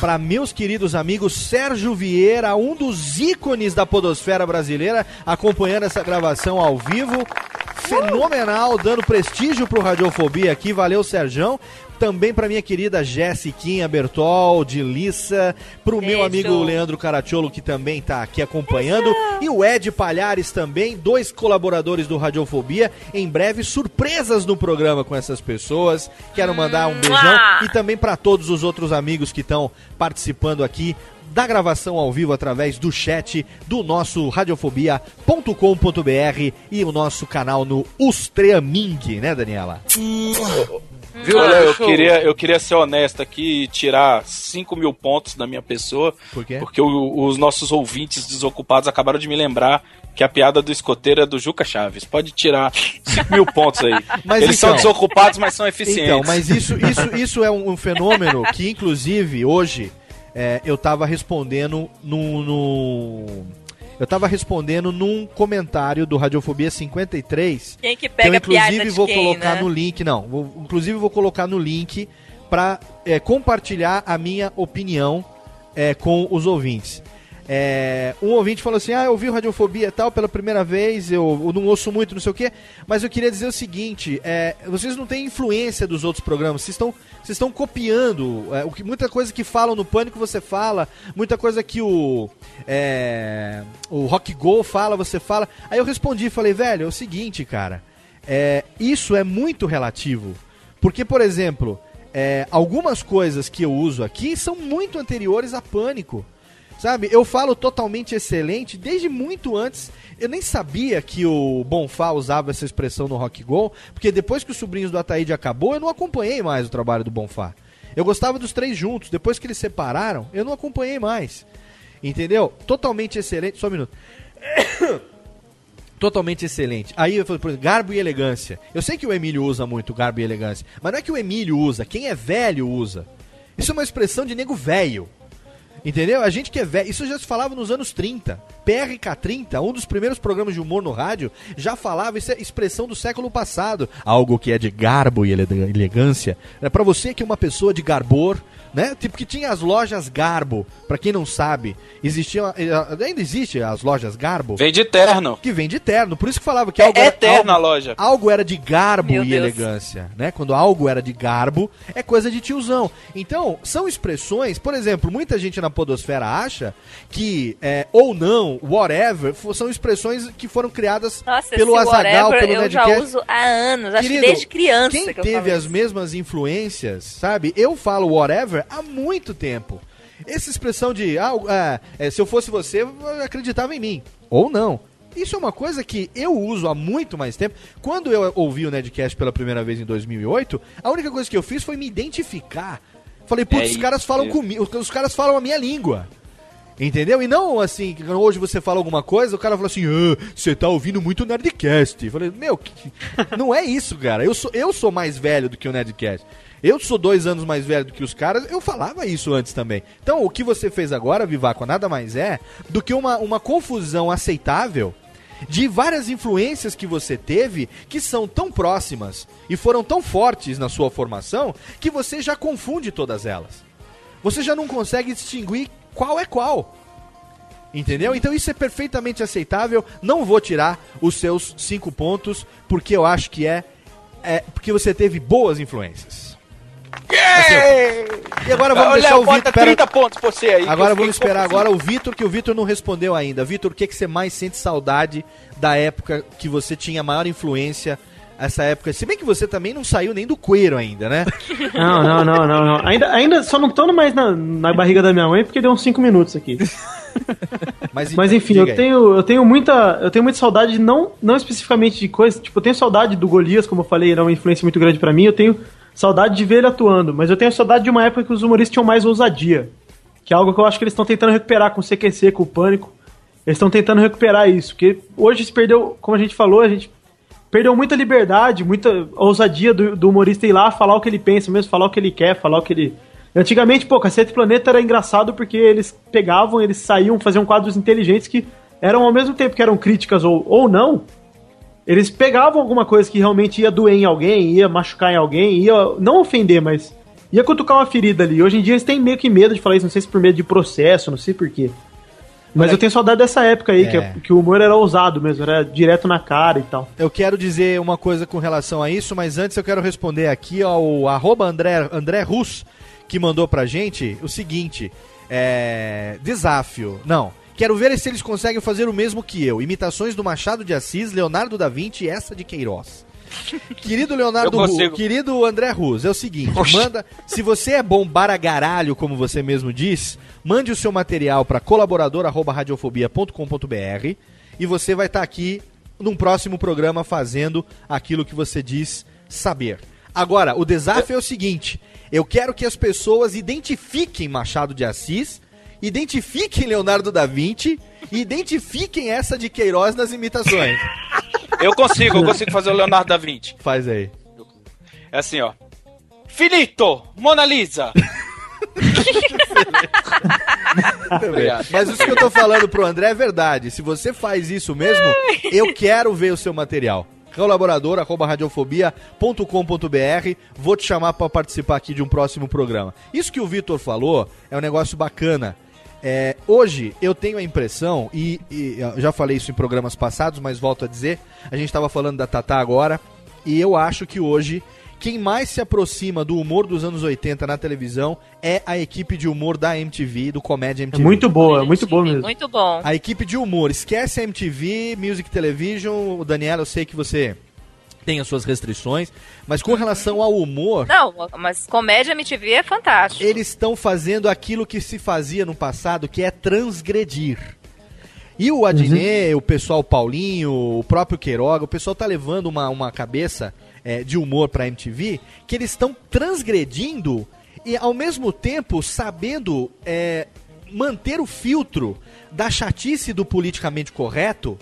para meus queridos amigos Sérgio Vieira, um dos ícones da podosfera brasileira, acompanhando essa gravação ao vivo. Fenomenal, dando prestígio pro Radiofobia aqui. Valeu, Serjão. Também para minha querida Jessiquinha Bertol, de Lissa, pro meu Beijo. amigo Leandro Caracciolo, que também tá aqui acompanhando, e o Ed Palhares também, dois colaboradores do Radiofobia. Em breve, surpresas no programa com essas pessoas. Quero mandar um beijão e também para todos os outros amigos que estão participando aqui da gravação ao vivo através do chat do nosso radiofobia.com.br e o nosso canal no Ustreaming, né, Daniela? Viu, Léo? Eu queria, eu queria ser honesto aqui e tirar 5 mil pontos da minha pessoa. Por quê? Porque o- os nossos ouvintes desocupados acabaram de me lembrar que a piada do escoteiro é do Juca Chaves. Pode tirar 5 mil pontos aí. Mas Eles são então- desocupados, mas são eficientes. Então, mas isso, isso, isso é um, um fenômeno que, inclusive, hoje é, eu tava respondendo no, no- Eu tava respondendo num comentário do Radiofobia 53. Quem que que pega eu, inclusive, vou quem, colocar né? no link. Não, vou, inclusive vou colocar no link pra é, compartilhar a minha opinião é, com os ouvintes. É, um ouvinte falou assim: Ah, eu ouvi Radiofobia e tal pela primeira vez, eu, eu não ouço muito, não sei o quê. Mas eu queria dizer o seguinte: é, vocês não têm influência dos outros programas, vocês estão, vocês estão copiando. é, o que, muita coisa que falam no Pânico você fala, muita coisa que o, é, o Rock Go fala, você fala. Aí eu respondi falei, velho, é o seguinte, cara. É, isso é muito relativo. Porque, por exemplo, é, algumas coisas que eu uso aqui são muito anteriores a Pânico. Sabe, eu falo totalmente excelente desde muito antes. Eu nem sabia que o Bonfá usava essa expressão no Rock Go, porque depois que os sobrinhos do Ataíde acabou, eu não acompanhei mais o trabalho do Bonfá. Eu gostava dos três juntos, depois que eles separaram, eu não acompanhei mais. Entendeu? Totalmente excelente. Só um minuto. Totalmente excelente. Aí eu falei, por exemplo, garbo e elegância. Eu sei que o Emílio usa muito garbo e elegância, mas não é que o Emílio usa, quem é velho usa. Isso é uma expressão de nego velho. Entendeu? A gente que é velho. Isso já se falava nos anos 30. PRK 30, um dos primeiros programas de humor no rádio, já falava, isso é expressão do século passado. Algo que é de garbo e ele- elegância. É para você que é uma pessoa de garbor, né? Tipo que tinha as lojas Garbo. Pra quem não sabe, existia, ainda existe as lojas Garbo. Vem de terno. Que vem de terno. Por isso que falava que algo É era, algo, a loja. algo era de garbo Meu e Deus. elegância, né? Quando algo era de garbo, é coisa de tiozão. Então, são expressões, por exemplo, muita gente na podosfera acha que é, ou não, whatever, são expressões que foram criadas Nossa, pelo Azagal, pelo eu já Nerdcast. uso há anos, acho Querido, que desde criança Quem que eu teve falo as mesmas influências, sabe? Eu falo whatever há muito tempo. Essa expressão de ah, ah, é, se eu fosse você, eu acreditava em mim. Ou não. Isso é uma coisa que eu uso há muito mais tempo. Quando eu ouvi o Nedcast pela primeira vez em 2008, a única coisa que eu fiz foi me identificar. Falei, putz, É os caras falam comigo, os caras falam a minha língua. Entendeu? E não assim, que hoje você fala alguma coisa, o cara fala assim, ah, você tá ouvindo muito Nerdcast. Eu falei, meu, não é isso, cara. Eu sou, eu sou mais velho do que o Nerdcast. Eu sou dois anos mais velho do que os caras, eu falava isso antes também. Então, o que você fez agora, Vivaco, nada mais é do que uma, uma confusão aceitável de várias influências que você teve que são tão próximas e foram tão fortes na sua formação que você já confunde todas elas. Você já não consegue distinguir qual é qual. Entendeu? Então isso é perfeitamente aceitável. Não vou tirar os seus cinco pontos, porque eu acho que é, é porque você teve boas influências. Assim, e agora vamos Olha, deixar o bota Vitor. pera- 30 pontos pra você aí. Agora eu vamos esperar confuso. agora o Vitor, que o Vitor não respondeu ainda. Vitor, o que, que você mais sente saudade da época que você tinha maior influência? Essa época, se bem que você também não saiu nem do coeiro ainda, né? Não, não, não, não, não. Ainda, ainda só não tô mais na, na barriga da minha mãe porque deu uns 5 minutos aqui. Mas, Mas enfim, eu tenho, eu tenho muita. Eu tenho muita saudade, não, não especificamente de coisas. Tipo, eu tenho saudade do Golias, como eu falei, era uma influência muito grande pra mim. Eu tenho saudade de ver ele atuando, mas eu tenho saudade de uma época que os humoristas tinham mais ousadia. Que é algo que eu acho que eles estão tentando recuperar com o CQC, com o Pânico. Eles estão tentando recuperar isso. Porque hoje se perdeu, como a gente falou, a gente perdeu muita liberdade, muita ousadia do, do humorista ir lá falar o que ele pensa mesmo, falar o que ele quer, falar o que ele. Antigamente, pô, Cacete Planeta era engraçado porque eles pegavam, eles saíam, faziam quadros inteligentes que eram ao mesmo tempo que eram críticas ou, ou não. Eles pegavam alguma coisa que realmente ia doer em alguém, ia machucar em alguém, ia não ofender, mas ia cutucar uma ferida ali. Hoje em dia eles têm meio que medo de falar isso, não sei se por medo de processo, não sei porquê. Mas eu tenho saudade dessa época aí, É. que, que o humor era ousado mesmo, era direto na cara e tal. Eu quero dizer uma coisa com relação a isso, mas antes eu quero responder aqui ao arroba André, André Rus, que mandou pra gente o seguinte: é, desafio. Não. Quero ver se eles conseguem fazer o mesmo que eu. Imitações do Machado de Assis, Leonardo da Vinci e essa de Queiroz. Querido Leonardo Ru, querido André Rus, é o seguinte, manda, se você é bom baragaralho, como você mesmo diz, mande o seu material para colaborador@radiofobia.com.br e você vai estar aqui num próximo programa fazendo aquilo que você diz saber. Agora, o desafio é o seguinte, eu quero que as pessoas identifiquem Machado de Assis, identifiquem Leonardo da Vinci e identifiquem essa de Queiroz nas imitações. Eu consigo, eu consigo fazer o Leonardo da Vinci. Faz aí. É assim, ó. Finito! Mona Lisa! Obrigado. Mas isso que eu tô falando pro André é verdade. Se você faz isso mesmo, eu quero ver o seu material. Colaborador, arroba radiofobia.com.br. Vou te chamar pra participar aqui de um próximo programa. Isso que o Vitor falou é um negócio bacana. É, hoje eu tenho a impressão, e, e eu já falei isso em programas passados, mas volto a dizer, a gente estava falando da Tatá agora, e eu acho que hoje quem mais se aproxima do humor dos anos 80 na televisão é a equipe de humor da MTV, do Comédia É MTV. muito boa, é muito boa mesmo. Muito bom. A equipe de humor, esquece a MTV, Music Television, o Daniel, eu sei que você tem as suas restrições, mas com relação ao humor, Não, mas comédia MTV é fantástico. eles estão fazendo aquilo que se fazia no passado, que é transgredir. E o Adnet, o pessoal Paulinho, o próprio Queiroga, o pessoal tá levando uma, uma cabeça é, de humor pra MTV, que eles estão transgredindo e ao mesmo tempo sabendo é, manter o filtro da chatice do politicamente correto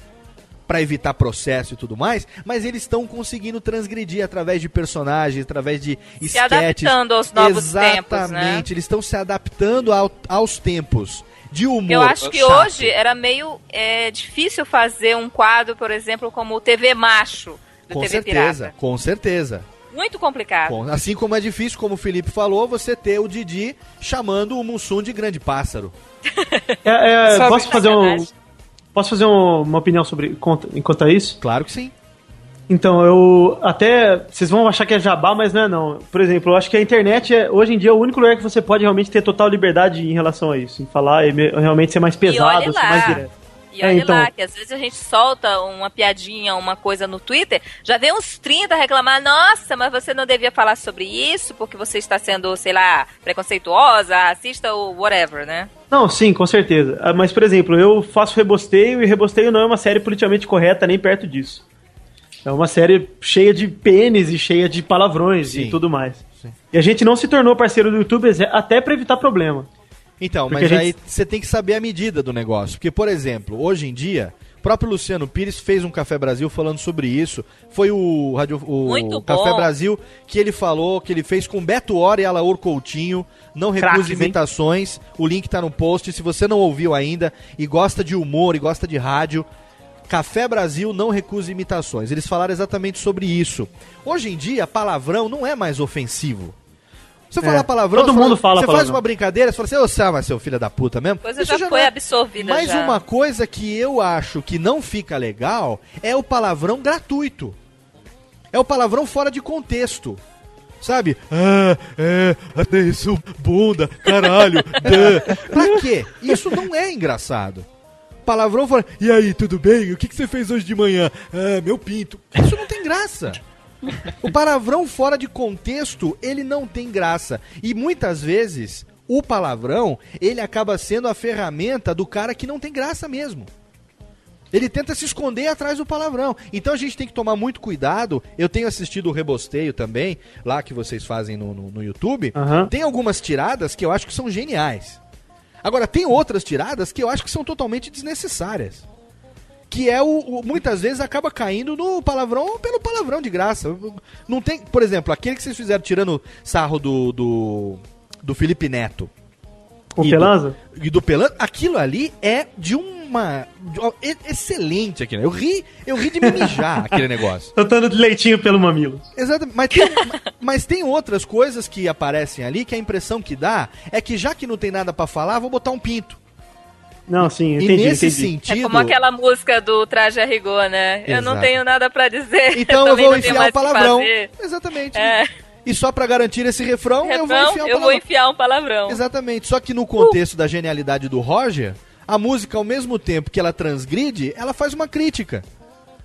para evitar processo e tudo mais, mas eles estão conseguindo transgredir através de personagens, através de Se sketches. adaptando aos novos Exatamente, tempos, né? eles estão se adaptando ao- aos tempos de humor. Eu acho que chato. hoje era meio é, difícil fazer um quadro, por exemplo, como o TV Macho, do com TV certeza, Pirata. com certeza. Muito complicado. Com- assim como é difícil, como o Felipe falou, você ter o Didi chamando o Mussum de grande pássaro. É, é, posso fazer um, posso fazer um- uma opinião sobre conta, enquanto a isso? Claro que sim. Então, eu até. Vocês vão achar que é jabá, mas não é não. Por exemplo, eu acho que a internet é, hoje em dia, é o único lugar que você pode realmente ter total liberdade em relação a isso. Em falar e me- realmente ser mais e pesado, ser mais direto. E É, olha então- lá, que às vezes a gente solta uma piadinha, uma coisa no Twitter, já vem uns 30 reclamar, nossa, mas você não devia falar sobre isso, porque você está sendo, sei lá, preconceituosa, racista ou whatever, né? Não, sim, com certeza. Ah, Mas, por exemplo, eu faço rebosteio e rebosteio não é uma série politicamente correta nem perto disso. É uma série cheia de pênis e cheia de palavrões e tudo mais. E a gente não se tornou parceiro do YouTube até pra evitar problema. Então, Porque mas gente- aí você tem que saber a medida do negócio. Porque, por exemplo, hoje em dia, o próprio Luciano Pires fez um Café Brasil falando sobre isso. Foi o, radio, o Café bom. Brasil que ele falou que ele fez com Beto Hora e Alaor Coutinho. Não recuse imitações. O link tá no post. Se você não ouviu ainda e gosta de humor e gosta de rádio, Café Brasil não recuse imitações. Eles falaram exatamente sobre isso. Hoje em dia, palavrão não é mais ofensivo. Você É, falar palavrão, todo você mundo fala Você faz uma brincadeira, você fala assim, ô Sama, seu filho da puta mesmo. Coisa Isso já, não foi é- absorvida Mas já. uma coisa que eu acho que não fica legal é o palavrão gratuito. É o palavrão fora de contexto. Sabe? Ah, é, atenção, bunda, caralho, dã. Pra quê? Isso não é engraçado. Palavrão fora. E aí, tudo bem? O que, que você fez hoje de manhã? Ah, meu pinto. Isso não tem graça. O palavrão fora de contexto, ele não tem graça. E muitas vezes, o palavrão, ele acaba sendo a ferramenta do cara que não tem graça mesmo. Ele tenta se esconder atrás do palavrão. Então a gente tem que tomar muito cuidado. Eu tenho assistido o Rebosteio também, lá que vocês fazem no, no, no YouTube. Aham. Tem algumas tiradas que eu acho que são geniais. Agora, tem outras tiradas que eu acho que são totalmente desnecessárias. Que é o, o- Muitas vezes acaba caindo no palavrão pelo palavrão de graça. Não tem. Por exemplo, aquele que vocês fizeram tirando sarro do. do, do Felipe Neto. Com E Pelanza? Do, e do Pelanza, aquilo ali é de uma. de excelente aquilo. Eu ri, eu ri de me mijar aquele negócio. Tantando de leitinho pelo mamilo. Exatamente. Mas tem, mas tem outras coisas que aparecem ali que a impressão que dá é que já que não tem nada pra falar, vou botar um pinto. Não, sim, E entendi, nesse entendi. sentido. É como aquela música do Traje a Rigor, né? Eu não Exato. tenho nada pra dizer. Então eu também vou enfiar o palavrão. fazer. Exatamente. É. E só pra garantir esse refrão, eu vou Refrão, enfiar o eu vou palavrão. enfiar um palavrão. Exatamente. Só que no contexto da genialidade do Roger, a música, ao mesmo tempo que ela transgride, ela faz uma crítica.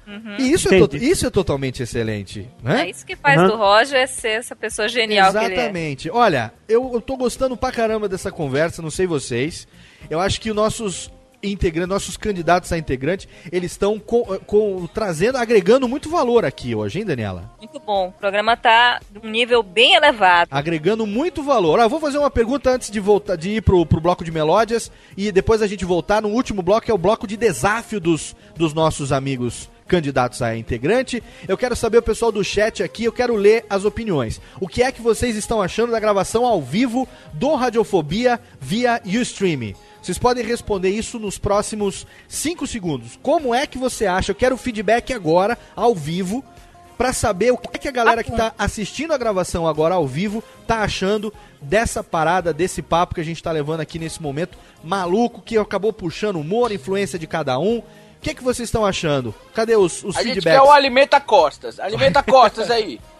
Uhum. E isso é, isso é totalmente excelente. Né? É isso que faz Uhum. do Roger é ser essa pessoa genial que ele é. Exatamente. Olha, eu, eu tô gostando pra caramba dessa conversa, não sei vocês. Eu acho que os nossos integrantes, nossos candidatos a integrante, eles estão com- com- trazendo, agregando muito valor aqui hoje, hein, Daniela? Muito bom. O programa tá num nível bem elevado. Agregando muito valor. Ah, vou fazer uma pergunta antes de voltar, de ir pro, pro bloco de melódias e depois a gente voltar no último bloco, que é o bloco de desafio dos, dos nossos amigos candidatos a integrante. Eu quero saber o pessoal do chat aqui, eu quero ler as opiniões. O que é que vocês estão achando da gravação ao vivo do Radiofobia via Ustream? Vocês podem responder isso nos próximos 5 segundos. Como é que você acha? Eu quero o feedback agora, ao vivo, pra saber o que, que a galera que tá assistindo a gravação agora ao vivo tá achando dessa parada, desse papo que a gente tá levando aqui nesse momento maluco, que acabou puxando humor, influência de cada um. O que, que vocês estão achando? Cadê os, os A gente feedbacks? quer o Alimenta Costas. Alimenta Costas aí.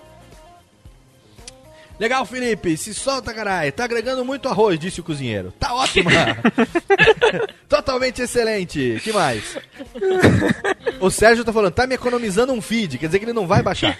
Legal, Felipe, se solta, caralho. Tá agregando muito arroz, disse o cozinheiro. Tá ótima. Totalmente excelente. que mais? o Sérgio tá falando, tá me economizando um feed, quer dizer que ele não vai baixar.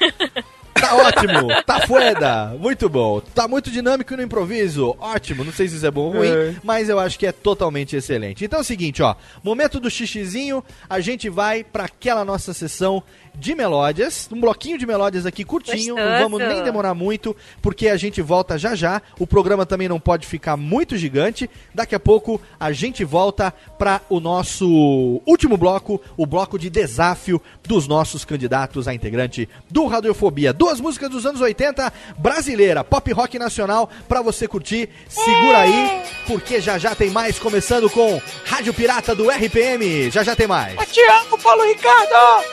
Tá ótimo, tá fueda, muito bom. Tá muito dinâmico no improviso, ótimo. Não sei se isso é bom ou ruim, É. mas eu acho que é totalmente excelente. Então é o seguinte, ó, momento do xixizinho, a gente vai pra aquela nossa sessão de melódias, um bloquinho de melódias aqui curtinho, não Gostoso. vamos nem demorar muito, porque a gente volta já já. O programa também não pode ficar muito gigante. Daqui a pouco a gente volta para o nosso último bloco, o bloco de desafio dos nossos candidatos a integrante do Radiofobia. Duas músicas dos anos 80, brasileira, pop rock nacional, para você curtir. Segura aí, porque já já tem mais, começando com Rádio Pirata do RPM. Já já tem mais. Eu te amo, Paulo Ricardo!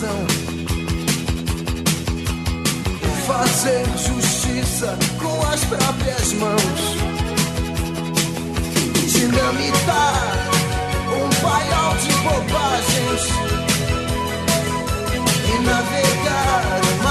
Invasão. Fazer justiça com as próprias mãos. Dinamitar um paiol de bobagens. E navegar o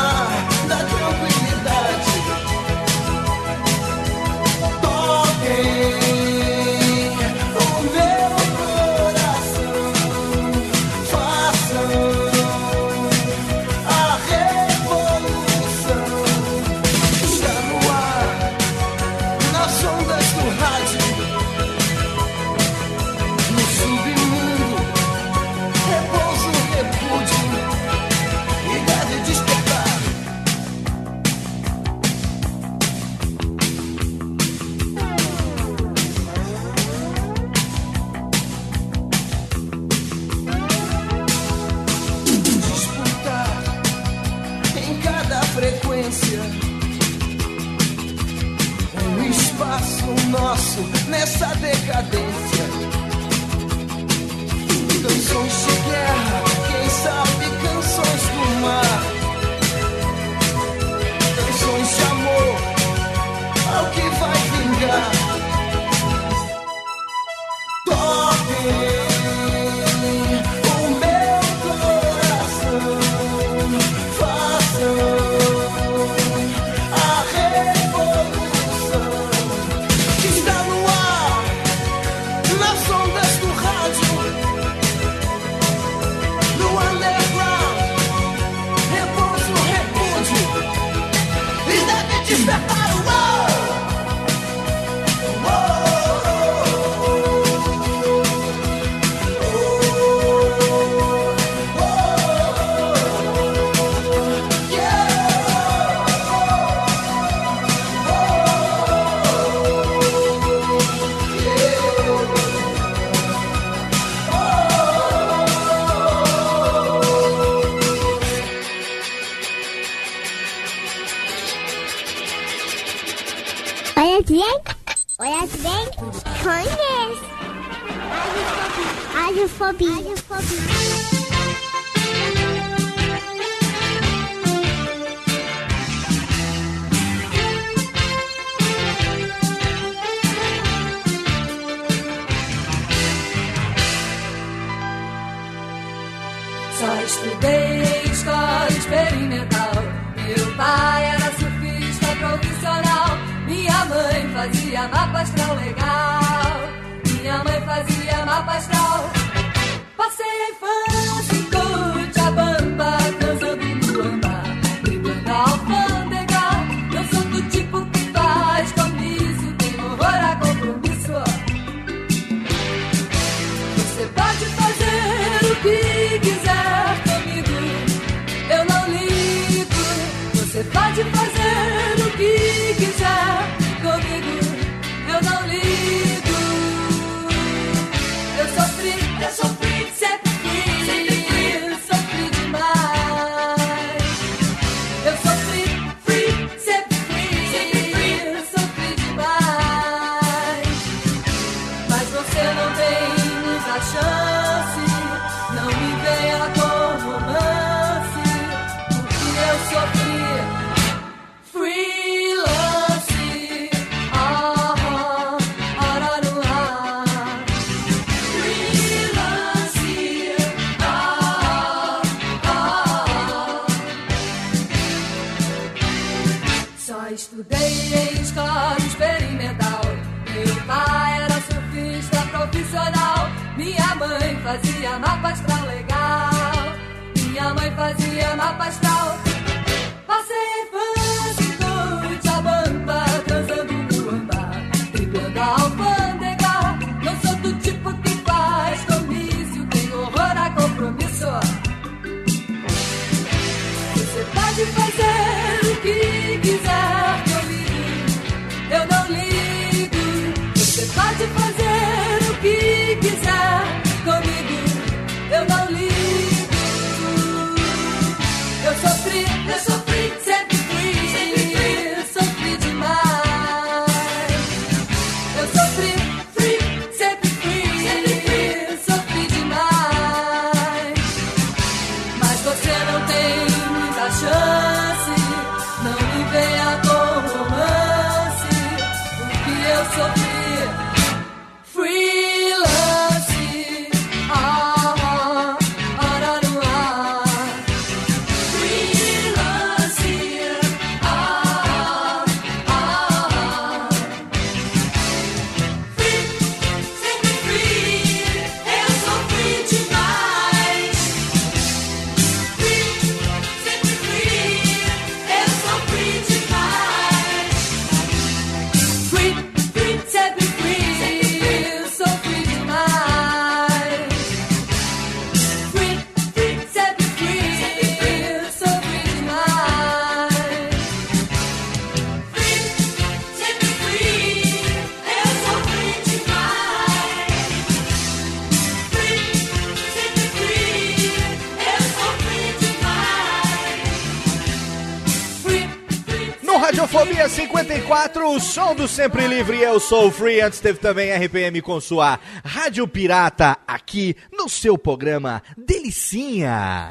o som do Sempre Livre, eu sou Free. Antes teve também RPM com sua Rádio Pirata aqui no seu programa Delicinha.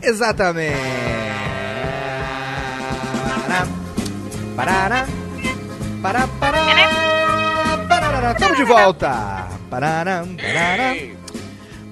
Exatamente. Parará, pará, parará. Estamos de volta. Parará, parará.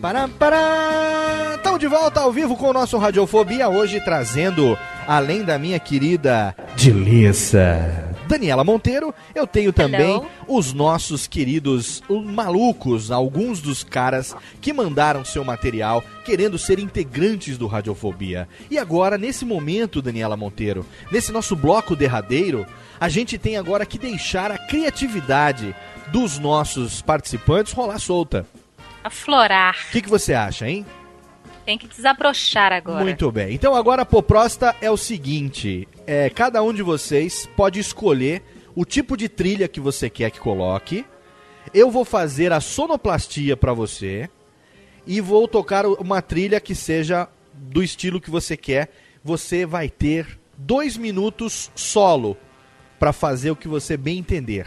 Pará, pará. Estamos de volta ao vivo com o nosso Radiofobia, hoje trazendo, além da minha querida Dilissa Daniela Monteiro, eu tenho também Hello. os nossos queridos malucos, alguns dos caras que mandaram seu material querendo ser integrantes do Radiofobia. E agora, nesse momento, Daniela Monteiro, nesse nosso bloco derradeiro, a gente tem agora que deixar a criatividade dos nossos participantes rolar solta. Aflorar. O que, que você acha, hein? Tem que desabrochar agora. Muito bem. Então agora a proposta é o seguinte: é, cada um de vocês pode escolher o tipo de trilha que você quer que coloque. Eu vou fazer a sonoplastia para você e vou tocar uma trilha que seja do estilo que você quer. Você vai ter dois minutos solo para fazer o que você bem entender.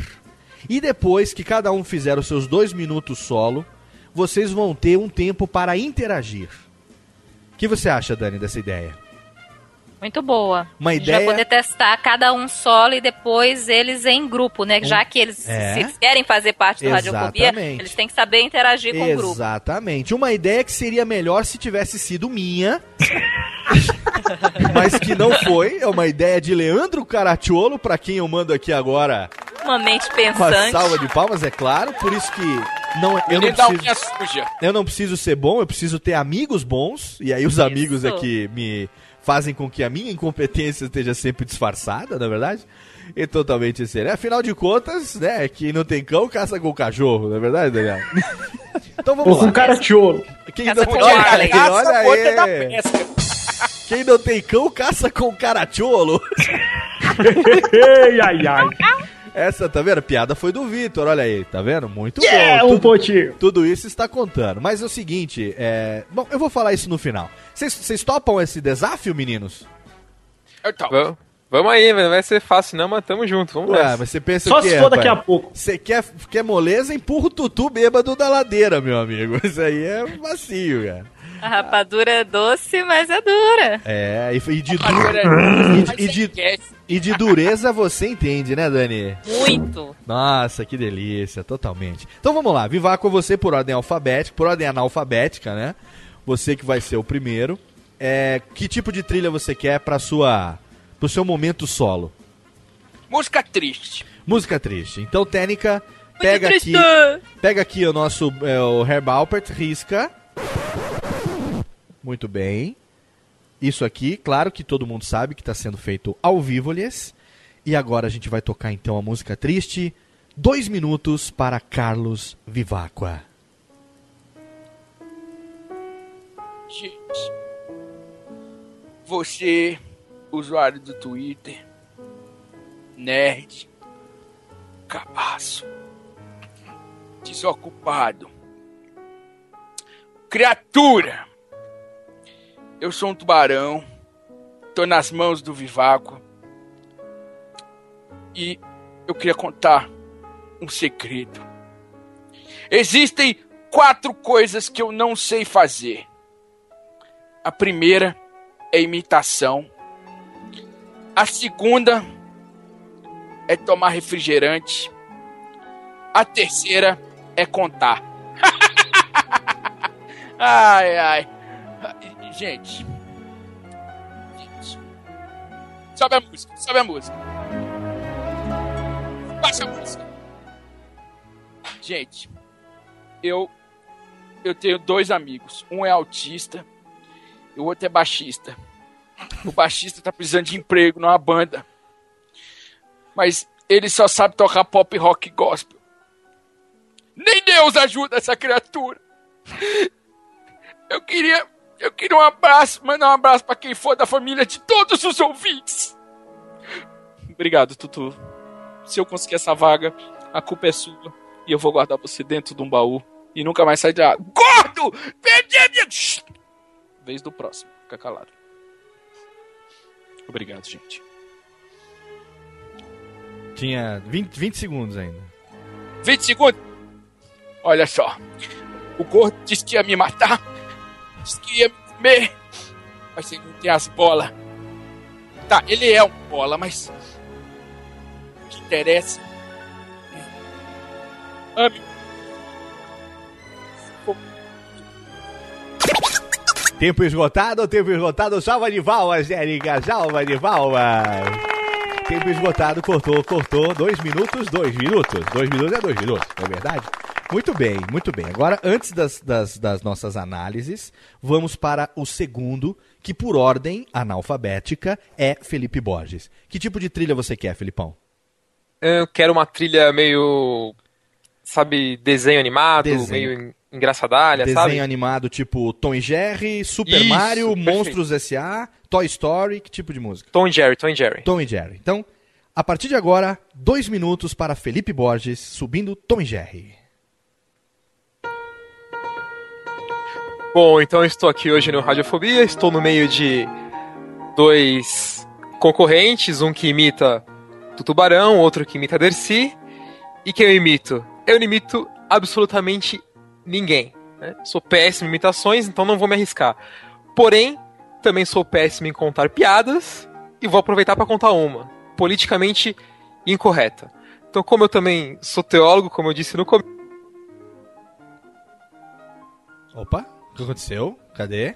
E depois que cada um fizer os seus dois minutos solo, vocês vão ter um tempo para interagir. O que você acha, Dani, dessa ideia? Muito boa. Uma Já ideia- poder testar cada um solo e depois eles em grupo, né? Já que eles, É. se eles querem fazer parte do Radiofobia, Exatamente. eles têm que saber interagir com o grupo. Exatamente. Uma ideia que seria melhor se tivesse sido minha, mas que não foi. É uma ideia de Leandro Caracciolo, pra quem eu mando aqui agora Uma pensante. salva de palmas, é claro. Por isso que não, eu, não preciso, suja. eu não preciso ser bom, eu preciso ter amigos bons. E aí os amigos é que me fazem com que a minha incompetência esteja sempre disfarçada, na verdade. E totalmente sério. Afinal de contas, né, quem não tem cão caça com cachorro, não é verdade, Daniel? Então vamos Ou com lá. cara tiolo. Quem Caça não, com olha, Marley. olha é da aí. pesca. Quem não tem cão caça com caracholo. Ei, ai, ai. Essa, tá vendo? A piada foi do Vitor, olha aí, tá vendo? Muito É, bom. um Tudo, pontinho. tudo isso está contando. Mas é o seguinte, é... Bom, eu vou falar isso no final. Vocês- topam esse desafio, meninos? Então, Vamos, vamos aí, não vai ser fácil não, mas tamo junto. Vamos Ué, nessa. mas você pensa Só o quê, se for daqui a pouco. Você quer, quer moleza, empurra o tutu bêbado da ladeira, meu amigo. Isso aí é macio, cara. A rapadura é doce, mas é dura. É, e, de, du- Agora- e, de- e de, e de dureza você entende, né, Dani? Muito. Nossa, que delícia, totalmente. Então vamos lá, Vivar com você por ordem alfabética, por ordem analfabética, né? Você que vai ser o primeiro. É, que tipo de trilha você quer para sua pro seu momento solo? música triste. Música triste. Então, Técnica, pega aqui, triste. pega aqui o nosso é, o Herb Alpert, risca. Muito bem. Isso aqui, claro que todo mundo sabe que está sendo feito ao vivo, lhes. E agora a gente vai tocar então a música triste. Dois minutos para Carlos Vivacqua. Gente, você, usuário do Twitter, nerd, cabaço, desocupado, criatura, eu sou um tubarão, tô nas mãos do Vivaco e eu queria contar um segredo. Existem quatro coisas que eu não sei fazer. A primeira é imitação. A segunda é tomar refrigerante. A terceira é contar. ai, ai. Gente. Gente. Sobe a música, sobe a música. Baixa a música. Gente, eu eu tenho dois amigos. Um é autista e o outro é baixista. O baixista tá precisando de emprego numa banda. Mas ele só sabe tocar pop rock gospel. Nem Deus ajuda essa criatura. Eu queria, eu queria um abraço, mandar um abraço para quem for da família de todos os ouvintes. Obrigado, Tutu. Se eu conseguir essa vaga, a culpa é sua e eu vou guardar você dentro de um baú e nunca mais sair de lá. Gordo! Perdi a minha... Vez do próximo. Fica calado. Obrigado, gente. Tinha 20, 20 segundos ainda. 20 segundos. Olha só. O gordo disse que ia me matar. Disse que ia me comer. Mas ele não tem as bolas. Tá, ele é um bola, mas. O que interessa. é- Ame. Tempo esgotado, tempo esgotado. Salva de palmas, Érica. Salva de palmas. Tempo esgotado, cortou, cortou. Dois minutos, dois minutos. Dois minutos é dois minutos, não é verdade? Muito bem, muito bem. Agora, antes das, das, das nossas análises, vamos para o segundo, que por ordem analfabética é Felipe Borges. Que tipo de trilha você quer, Felipão? Eu quero uma trilha meio. Sabe, desenho animado, Desenho. meio engraçadalha, Desenho sabe? animado tipo Tom e Jerry, Super Isso, Mario, perfeito. Monstros S.A., Toy Story, que tipo de música? Tom e Jerry, Tom e Jerry. Tom e Jerry. Então, a partir de agora, dois minutos para Felipe Borges subindo Tom e Jerry. Bom, então estou aqui hoje no Radiofobia, estou no meio de dois concorrentes, um que imita do Tubarão, outro que imita Dercy. E quem eu imito? Eu não imito absolutamente ninguém. né? Sou péssimo em imitações, então não vou me arriscar. Porém, também sou péssimo em contar piadas e vou aproveitar para contar uma, politicamente incorreta. Então, como eu também sou teólogo, como eu disse no começo, Opa, o que aconteceu? Cadê?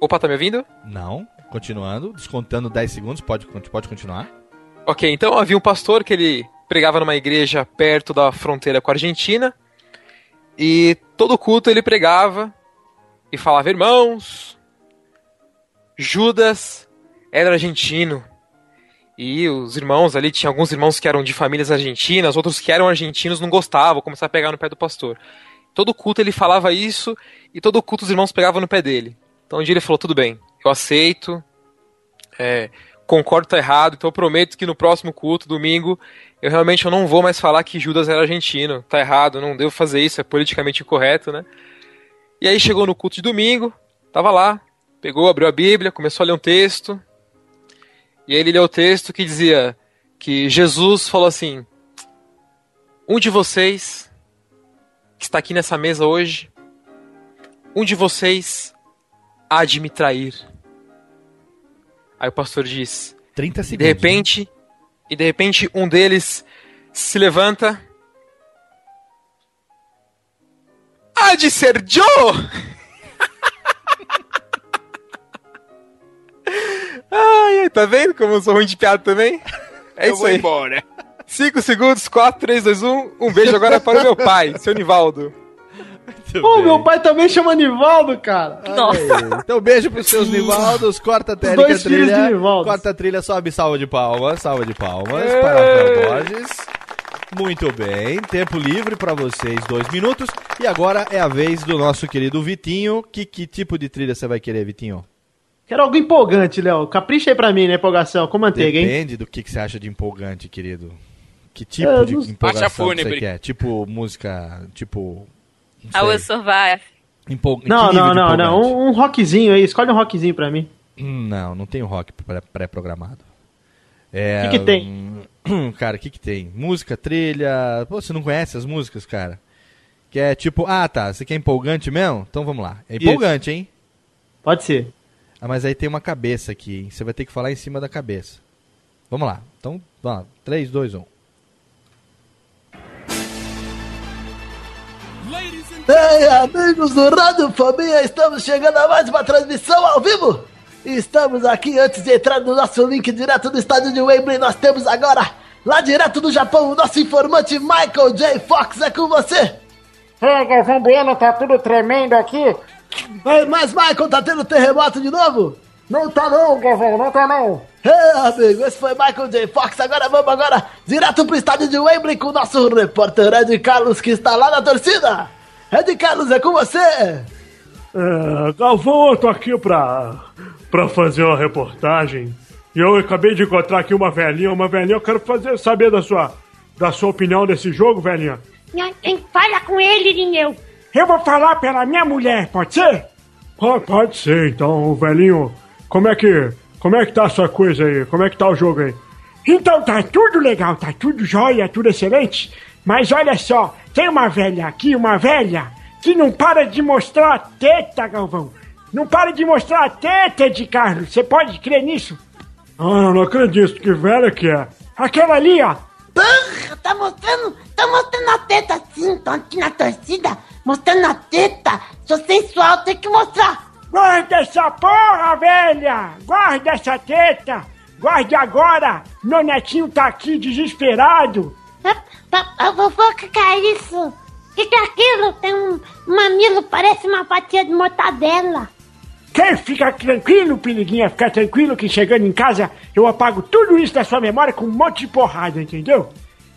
Opa, tá me ouvindo? Não, continuando, descontando 10 segundos, pode, pode continuar. Ok, então havia um pastor que ele pregava numa igreja perto da fronteira com a Argentina. E todo culto ele pregava e falava: Irmãos, Judas era argentino. E os irmãos ali, tinha alguns irmãos que eram de famílias argentinas, outros que eram argentinos não gostavam, começaram a pegar no pé do pastor. Todo culto ele falava isso e todo culto os irmãos pegavam no pé dele. Então um dia ele falou: Tudo bem, eu aceito, é, concordo, tá errado, então eu prometo que no próximo culto, domingo, eu realmente eu não vou mais falar que Judas era argentino. Tá errado, não devo fazer isso, é politicamente incorreto, né? E aí chegou no culto de domingo, tava lá, pegou, abriu a Bíblia, começou a ler um texto. E aí ele leu o texto que dizia que Jesus falou assim: Um de vocês que está aqui nessa mesa hoje, um de vocês há de me trair. Aí o pastor diz: 30 E segundos. de repente, e de repente um deles se levanta. Há de ser Joe! ai, ai, tá vendo como eu sou ruim de piada também? É Eu isso vou aí. embora. 5 segundos, 4, 3, 2, 1. Um beijo agora para o meu pai, seu Nivaldo. Pô, meu pai também chama Nivaldo, cara. Aí, Então, beijo pros seus Nivaldos. Corta a técnica dois filhos de trilha. Nivaldos. Corta a trilha, sobe salva de palmas. Salva de palmas Ê! para Rafael Borges. Muito bem. Tempo livre pra vocês, dois minutos. E agora é a vez do nosso querido Vitinho. Que, que tipo de trilha você vai querer, Vitinho? Quero algo empolgante, Léo. Capricha aí pra mim, né, empolgação, com manteiga, hein? Depende do que, que você acha de empolgante, querido. Que tipo É, de não- empolgação Marcha que você quer? Tipo música, tipo... I will survive. Empol... Não, não, não, não. Um, um rockzinho aí. Escolhe um rockzinho pra mim. Hum, Não, não tem rock pré- pré-programado. É, Que que tem? hum, Cara, o que que tem? Música, trilha... Pô, você não conhece as músicas, cara? Que é tipo... Ah, tá, você quer empolgante mesmo? Então vamos lá. É empolgante, hein? Pode ser. Ah, mas aí tem uma cabeça aqui, hein? Você vai ter que falar em cima da cabeça. Vamos lá. Então, vamos lá. 3, 2, 1. Ei, amigos do Radiofobia, estamos chegando a mais uma transmissão ao vivo. Estamos aqui antes de entrar no nosso link direto do estádio de Wembley. Nós temos agora, lá direto do Japão, o nosso informante Michael J. Fox é com você. É, Galvão Bueno, tá tudo tremendo aqui. Mas, mas Michael, tá tendo terremoto de novo? Não tá não, Galvão, não tá não. É, amigo, esse foi Michael J. Fox. Agora vamos agora direto pro estádio de Wembley com o nosso repórter Ed Carlos, que está lá na torcida. Ed Carlos, é com você. É, Galvão, eu tô aqui pra, pra fazer uma reportagem. E eu acabei de encontrar aqui uma velhinha, uma velhinha, eu quero fazer, saber da sua, da sua opinião desse jogo, velhinha. Quem fala com ele, Lineu? Eu vou falar pela minha mulher, pode ser? Pode, pode ser, então, velhinho, como é que, como é que tá essa coisa aí? Como é que tá o jogo aí? Então tá tudo legal, tá tudo jóia, tudo excelente. Mas olha só, tem uma velha aqui, uma velha, que não para de mostrar a teta, Galvão. Não para de mostrar a teta de Carlos. Você pode crer nisso? Ah, eu não acredito, que velha que é. Aquela ali, ó. Porra, tá mostrando, tá mostrando a teta assim, tô aqui na torcida, mostrando a teta. Sou sensual, tem que mostrar. Guarda essa porra, velha! Guarda essa teta! Guarde agora! Meu netinho tá aqui desesperado! A fofoca que é isso? O que, que é aquilo? Tem um mamilo, parece uma fatia de mortadela. Quer ficar tranquilo, Piriguinha? Ficar tranquilo que chegando em casa eu apago tudo isso da sua memória com um monte de porrada, entendeu?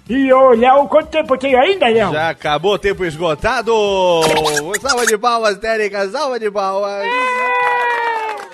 E ô, Léo, quanto tempo eu tenho ainda, Léo? Já acabou o tempo esgotado! Salva de palmas, Térica, salva de palmas!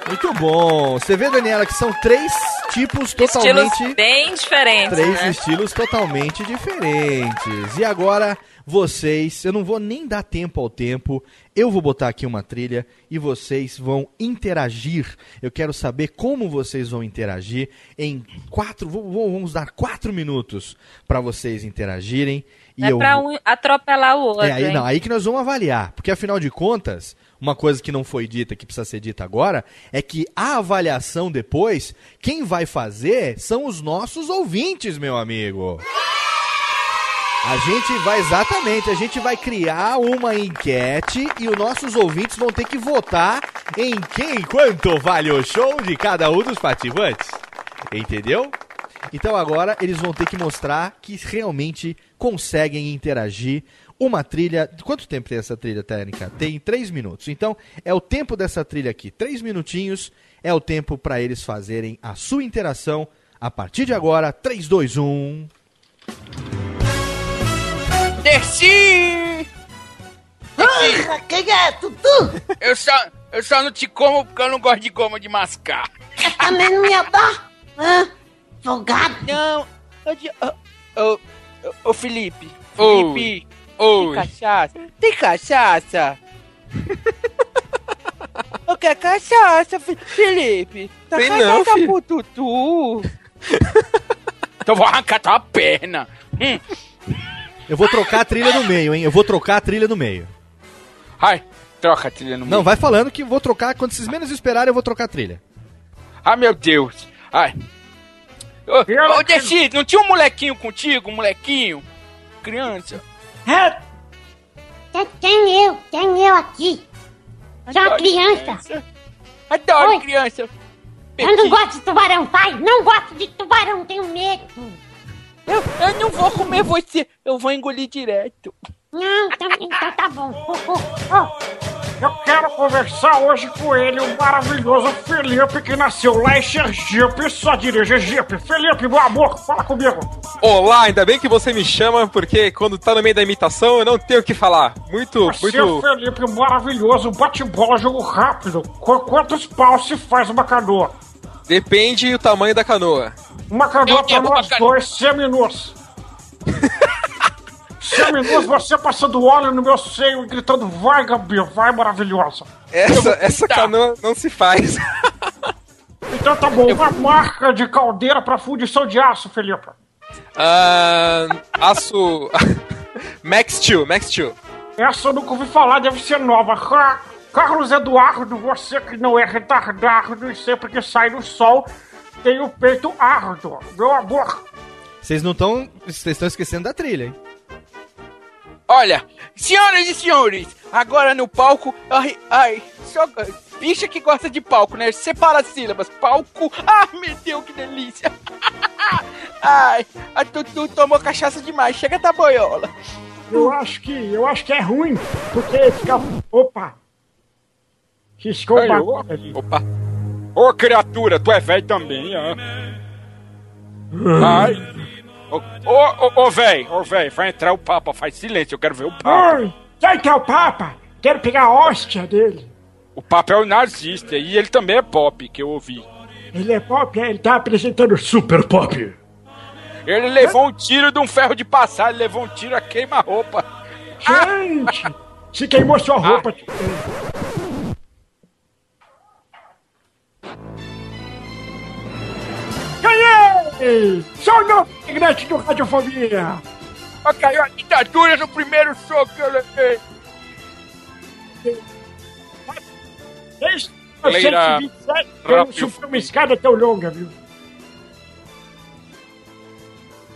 Muito bom! Você vê, Daniela, que são três tipos totalmente. Estilos bem diferentes, Três né? estilos totalmente diferentes. E agora, vocês, eu não vou nem dar tempo ao tempo, eu vou botar aqui uma trilha e vocês vão interagir. Eu quero saber como vocês vão interagir em quatro. Vamos dar quatro minutos para vocês interagirem. E é eu pra um atropelar o outro, é, aí, não, aí que nós vamos avaliar. Porque afinal de contas, uma coisa que não foi dita, que precisa ser dita agora, é que a avaliação depois, quem vai fazer são os nossos ouvintes, meu amigo. A gente vai, exatamente, a gente vai criar uma enquete e os nossos ouvintes vão ter que votar em quem, quanto vale o show de cada um dos participantes. Entendeu? Então agora eles vão ter que mostrar que realmente conseguem interagir. Uma trilha. Quanto tempo tem essa trilha técnica? Tem três minutos. Então é o tempo dessa trilha aqui. Três minutinhos é o tempo para eles fazerem a sua interação. A partir de agora, um. 3, 2, 1. Desci! Ah, quem é? Tutu? Eu só, eu só não te como porque eu não gosto de goma de mascar. Eu também não ia dar. Hã? Folgado? Não, ô, Felipe. Oi. Felipe. Oi. Tem cachaça? Tem cachaça? Eu quero cachaça, Felipe. Tá Tem cachaça não, filho. pro Tutu. então eu vou arrancar tua perna. Hum. Eu vou trocar a trilha no meio, hein? Eu vou trocar a trilha no meio. Ai, troca a trilha no Não, meio. vai falando que vou trocar. Quando vocês menos esperarem, eu vou trocar a trilha. Ai, meu Deus. Ai. Ô, ô Desi, não tinha um molequinho contigo? Um molequinho? Criança? É. Tem, tem eu, tem eu aqui. Sou uma Adoro criança. Adoro Oi. criança. Eu não gosto de tubarão, pai. Não gosto de tubarão, tenho medo. Eu, eu não vou comer você, eu vou engolir direto. Não, então, então tá bom. Eu quero conversar hoje com ele, o maravilhoso Felipe, que nasceu lá em Sergipe, só dirige Jeep. Felipe, meu amor, fala comigo. Olá, ainda bem que você me chama, porque quando tá no meio da imitação eu não tenho o que falar. Muito, Você, muito. Felipe, maravilhoso, bate-bola, jogo rápido. Qu- quantos paus se faz uma canoa? Depende do tamanho da canoa. Uma canoa Eu pra nós dois, seminus. seminus, você passando óleo no meu seio e gritando, vai, Gabi, vai, maravilhosa. Essa, essa canoa não se faz. Então tá bom, uma marca de caldeira pra fundição de aço, Felipe. Ah, aço. Max Steel, Max Steel. Essa eu nunca ouvi falar, deve ser nova. Ca- Carlos Eduardo, você que não é retardado e sempre que sai no sol tem o peito árduo. Meu amor, Vocês não estão. Vocês estão esquecendo da trilha, hein? Olha, senhoras e senhores, agora no palco. Ai, ai, só. Bicha que gosta de palco, né? Separa as sílabas. Palco. Ah, meu Deus, que delícia. Ai, a Tutu tomou cachaça demais. Chega da boiola. eu acho que eu acho que é ruim, porque fica. Opa! Riscou o. Opa. Ô, criatura, tu é velho também, hã? Ai. Ô, ô, ô, véi, ô, véi, vai entrar o Papa, faz silêncio, eu quero ver o Papa. Oi, quem que é o Papa? Quero pegar a hóstia dele. O Papa é o nazista e ele também é pop, que eu ouvi. Ele é pop, é? ele tá apresentando Super Pop. Ele levou um tiro de um ferro de passar, ele levou um tiro a queima-roupa. Gente, se queimou sua roupa. Ganhei! Sou o novo integrante do Radiofobia! Caiu a ditadura no primeiro soco que eu levei. Desde Galera, 1927 eu não subi uma escada tão longa, viu?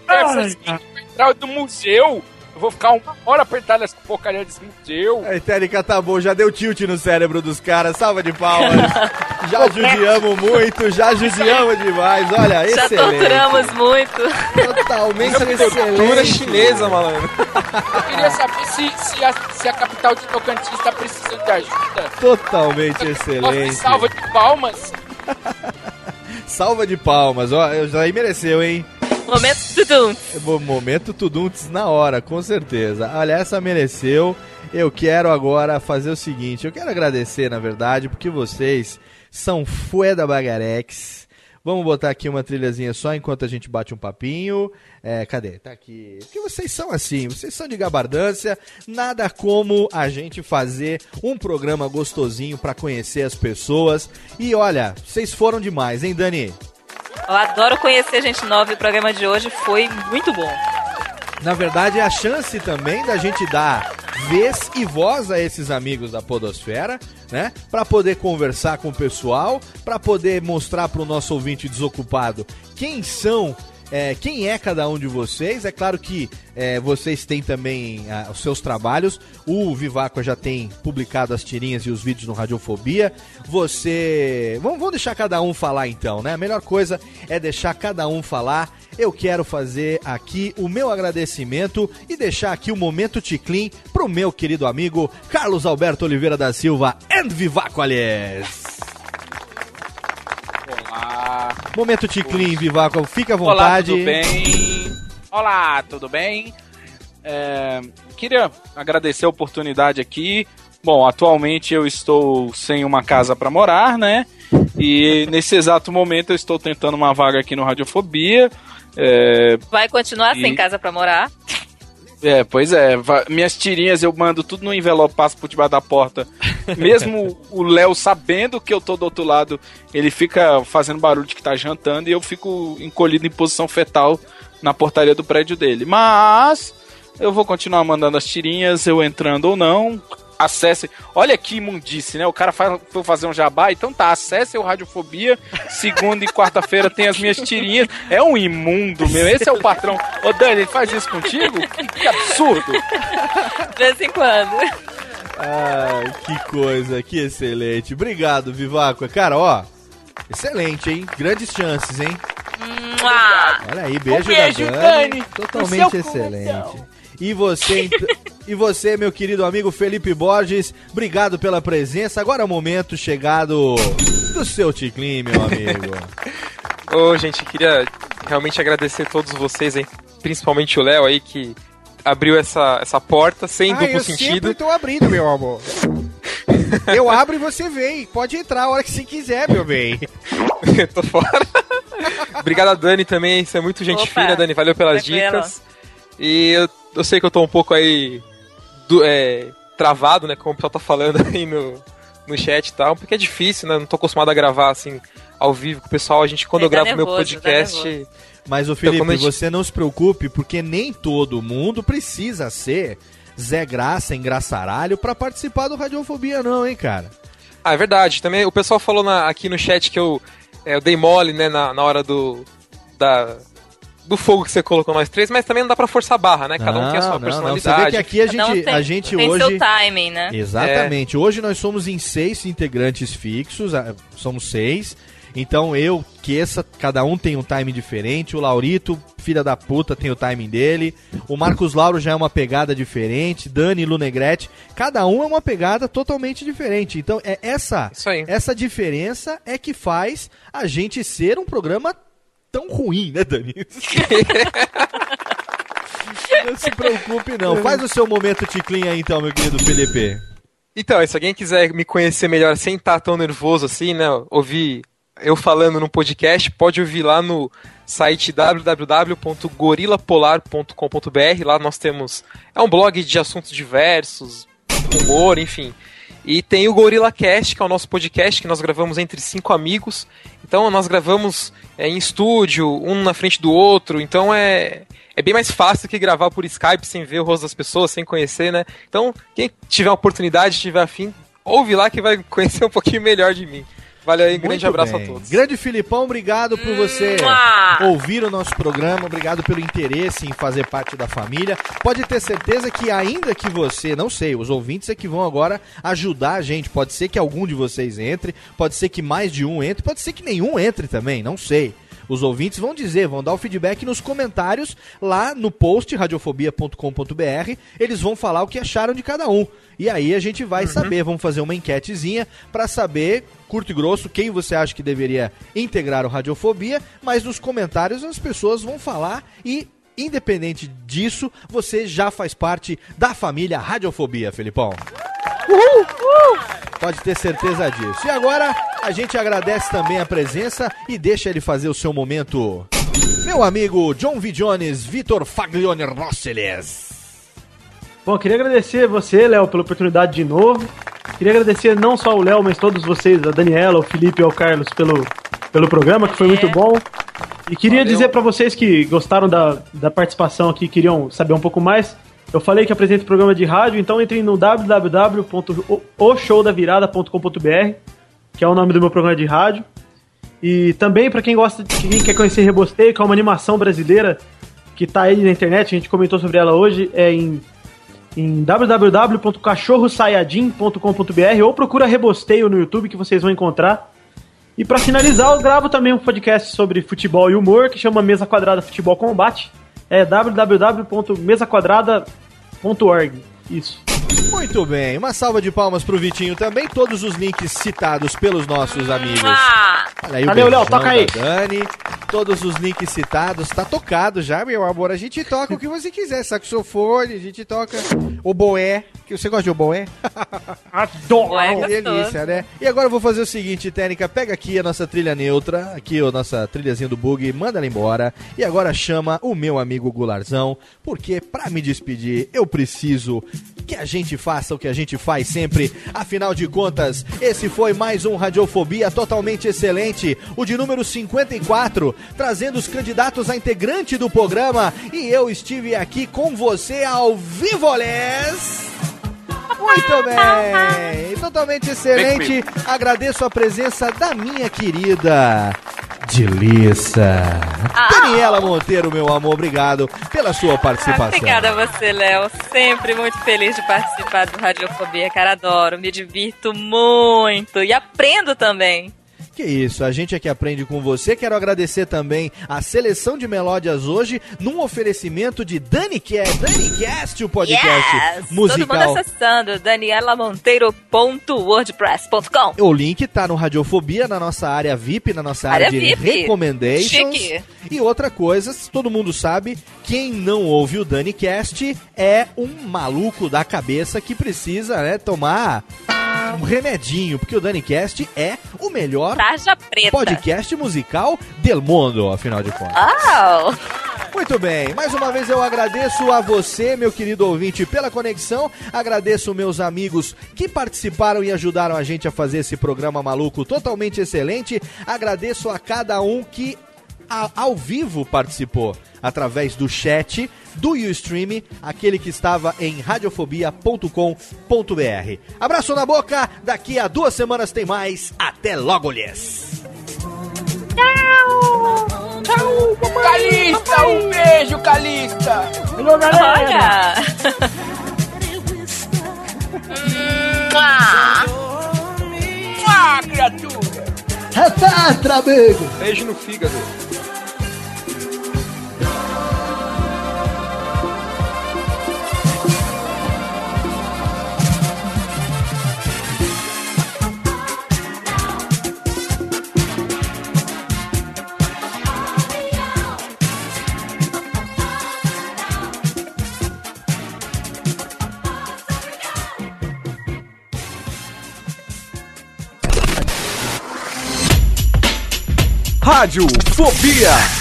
Essa Ai, central do museu. Eu vou ficar uma hora apertado nessa porcaria desse museu. A técnica tá bom, já deu tilt no cérebro dos caras, salva de palmas. já judiamos muito, já judiamos demais, olha, Já excelente. torturamos muito. Totalmente Cultura excelente. chinesa, malandro. Eu queria saber se, se, a, se a capital de Tocantins está precisando de ajuda. Totalmente excelente. salva de palmas. Salva de palmas, ó, eu já aí mereceu, hein? Momento tudum. Mo- Momento Tuduntes na hora, com certeza. Olha, essa mereceu. Eu quero agora fazer o seguinte: eu quero agradecer, na verdade, porque vocês são fué da Bagarex. Vamos botar aqui uma trilhazinha só enquanto a gente bate um papinho. É, cadê? Tá aqui. Porque vocês são assim, vocês são de gabardância. Nada como a gente fazer um programa gostosinho pra conhecer as pessoas. E olha, vocês foram demais, hein, Dani? Eu adoro conhecer gente nova e o programa de hoje foi muito bom. Na verdade, é a chance também da gente dar vez e voz a esses amigos da Podosfera, né? Para poder conversar com o pessoal, para poder mostrar para o nosso ouvinte desocupado quem são. É, quem é cada um de vocês? É claro que é, vocês têm também ah, os seus trabalhos. O Vivaco já tem publicado as tirinhas e os vídeos no Radiofobia. Você. Vamos, vamos deixar cada um falar então, né? A melhor coisa é deixar cada um falar. eu quero fazer aqui o meu agradecimento e deixar aqui o momento Ticlin pro meu querido amigo Carlos Alberto Oliveira da Silva and Vivaco aliás. Olá. Momento Ticlin, Vivaco, fica à Olá, vontade. tudo bem? Olá, tudo bem? É, queria agradecer a oportunidade aqui. Bom, atualmente eu estou sem uma casa para morar, né? E nesse exato momento eu estou tentando uma vaga aqui no Radiofobia. É, Vai continuar E- sem casa pra morar? É, pois é. Minhas tirinhas eu mando tudo no envelope, passo por debaixo da porta. Mesmo o Léo sabendo que eu tô do outro lado, ele fica fazendo barulho de que tá jantando e eu fico encolhido em posição fetal na portaria do prédio dele. Mas eu vou continuar mandando as tirinhas, eu entrando ou não. Acesse. Olha que imundice, né? O cara faz, foi fazer um jabá, então tá, acesse o Radiofobia. Segunda e quarta-feira tem as minhas tirinhas. É um imundo, meu. Esse é o patrão. Ô, Dani, ele faz isso contigo? Que, absurdo. De vez em quando. Ah, que coisa, que excelente. Obrigado, Vivaco. Cara, ó, excelente, hein? Grandes chances, hein? Olha aí, beijo, Um beijo, da Dani, Dani. Totalmente seu excelente. E você, ent- e você, meu querido amigo Felipe Borges, obrigado pela presença. Agora é o momento chegado do seu Ticlin, meu amigo. Ô, gente, queria realmente agradecer a todos vocês, hein? Principalmente o Léo aí, que abriu essa, essa porta sem Ah, duplo eu sentido. sempre tô abrindo, meu amor. Eu abro e você vem. Pode entrar a hora que você quiser, meu bem. Tô fora. Obrigado a Dani também, você é muito gente Opa, fina, Dani. Valeu pelas tranquilo. dicas. E eu, eu sei que eu tô um pouco aí do- é, travado, né? Como o pessoal tá falando aí no, no chat e tal, porque é difícil, né? Não tô acostumado a gravar assim ao vivo com o pessoal. A gente, quando É, eu dá gravo meu nervoso, dá podcast. nervoso. Mas, ô Então, Felipe, a gente- você não se preocupe, porque nem todo mundo precisa ser Zé Graça, engraçaralho, pra participar do Radiofobia, não, hein, cara? Ah, é verdade. Também o pessoal falou na- aqui no chat que eu, é, eu dei mole, né, na, na hora do. Da, do fogo que você colocou nós três, mas também não dá pra forçar a barra, né? Cada um tem a sua Não, não, não. personalidade. Você vê que aqui a um gente, tem- a gente tem hoje. seu timing, né? Exatamente. Hoje nós somos em seis integrantes fixos, somos seis. Então eu, Queça, cada um tem um time diferente. O Laurito, filha da puta, tem o timing dele. O Marcos Lauro já é uma pegada diferente. Dani e Lunegrete, cada um é uma pegada totalmente diferente. Então é essa, essa diferença é que faz a gente ser um programa tão ruim, né, Dani? não se preocupe, não. Faz o seu momento ticlin aí, então, meu querido Felipe. Então, se alguém quiser me conhecer melhor sem estar tão nervoso assim, né? Ouvir eu falando no podcast, pode ouvir lá no site www.gorilapolar.com.br. Lá nós temos. É um blog de assuntos diversos, humor, enfim. E tem o Gorilla Cast, que é o nosso podcast que nós gravamos entre cinco amigos. Então nós gravamos é, em estúdio, um na frente do outro. Então é, é bem mais fácil que gravar por Skype sem ver o rosto das pessoas, sem conhecer, né? Então, quem tiver oportunidade, tiver afim, ouve lá que vai conhecer um pouquinho melhor de mim. Valeu aí, grande Muito abraço bem. a todos. Grande Filipão, obrigado por você Mua! ouvir o nosso programa, obrigado pelo interesse em fazer parte da família. Pode ter certeza que ainda que você, não sei, os ouvintes é que vão agora ajudar a gente. Pode ser que algum de vocês entre, pode ser que mais de um entre, pode ser que nenhum entre também, não sei. Os ouvintes vão dizer, vão dar o feedback nos comentários lá no post radiofobia.com.br. Eles vão falar o que acharam de cada um. E aí a gente vai saber, vamos fazer uma enquetezinha para saber, curto e grosso, quem você acha que deveria integrar o Radiofobia, mas nos comentários as pessoas vão falar e independente disso, você já faz parte da família Radiofobia, Felipão. Pode ter certeza disso. E agora a gente agradece também a presença e deixa ele fazer o seu momento. Meu amigo John V. Jones, Vitor Faglione Rosseles. Bom, queria agradecer você, Léo, pela oportunidade de novo. Queria agradecer não só o Léo, mas todos vocês, a Daniela, o Felipe e o Carlos, pelo, pelo programa, que foi muito bom. E queria dizer pra vocês que gostaram da, da participação aqui, queriam saber um pouco mais. Eu falei que apresento programa de rádio, então entrem no www.oshowdavirada.com.br, que é o nome do meu programa de rádio. E também para quem gosta, quem quer conhecer Rebosteio, que é uma animação brasileira que tá aí na internet, a gente comentou sobre ela hoje, é em em ou procura Rebosteio no YouTube que vocês vão encontrar. E pra finalizar, eu gravo também um podcast sobre futebol e humor que chama Mesa Quadrada Futebol Combate. É www.mesaquadrada.org. Isso. Muito bem, uma salva de palmas pro Vitinho também. Todos os links citados pelos nossos amigos. Olha aí o Valeu, Léo, toca aí. da Dani. Todos os links citados. Tá tocado já, meu amor. A gente toca o que você quiser. Saxofone, a gente toca o boé. Que você gosta de oboé? Adoro! Gostoso. delícia, né? E agora eu vou fazer o seguinte, Técnica, pega aqui a nossa trilha neutra, aqui a nossa trilhazinha do bug, manda ela embora. E agora chama o meu amigo Gularzão, porque pra me despedir eu preciso que a gente faça o que a gente faz sempre. Afinal de contas, esse foi mais um Radiofobia totalmente excelente, o de número 54, trazendo os candidatos a integrante do programa. E eu estive aqui com você ao vivo, Les. Muito bem, totalmente excelente. Agradeço a presença da minha querida Dilissa. Daniela Monteiro, meu amor, obrigado pela sua participação. Obrigada a você, Léo. Sempre muito feliz de participar do Radiofobia, cara. Adoro, me divirto muito e aprendo também. Que isso, a gente é que aprende com você. Quero agradecer também a seleção de melódias hoje num oferecimento de Dani Cast, Dani Cast, o podcast Yes! Todo musical. mundo acessando danielamonteiro.wordpress.com. O link tá no Radiofobia, na nossa área VIP, na nossa área, Área de VIP. recommendations. Chique. E outra coisa, todo mundo sabe, quem não ouve o Dani Cast é um maluco da cabeça que precisa, né, tomar um remedinho, porque o Dani Cast é o melhor podcast musical del mundo, afinal de contas. Oh! Muito bem, mais uma vez eu agradeço a você, meu querido ouvinte, pela conexão. Agradeço meus amigos que participaram e ajudaram a gente a fazer esse programa maluco totalmente excelente. Agradeço a cada um que a- ao vivo participou através do chat do Ustream, aquele que estava em radiofobia.com.br. Abraço na boca, daqui a duas semanas tem mais. Até logo, lhes. Tchau, Calista, um beijo, Calista. Alô, Olha! Mua. Mua, criatura. Retetra, amigo! Beijo no fígado. Rádio Fobia.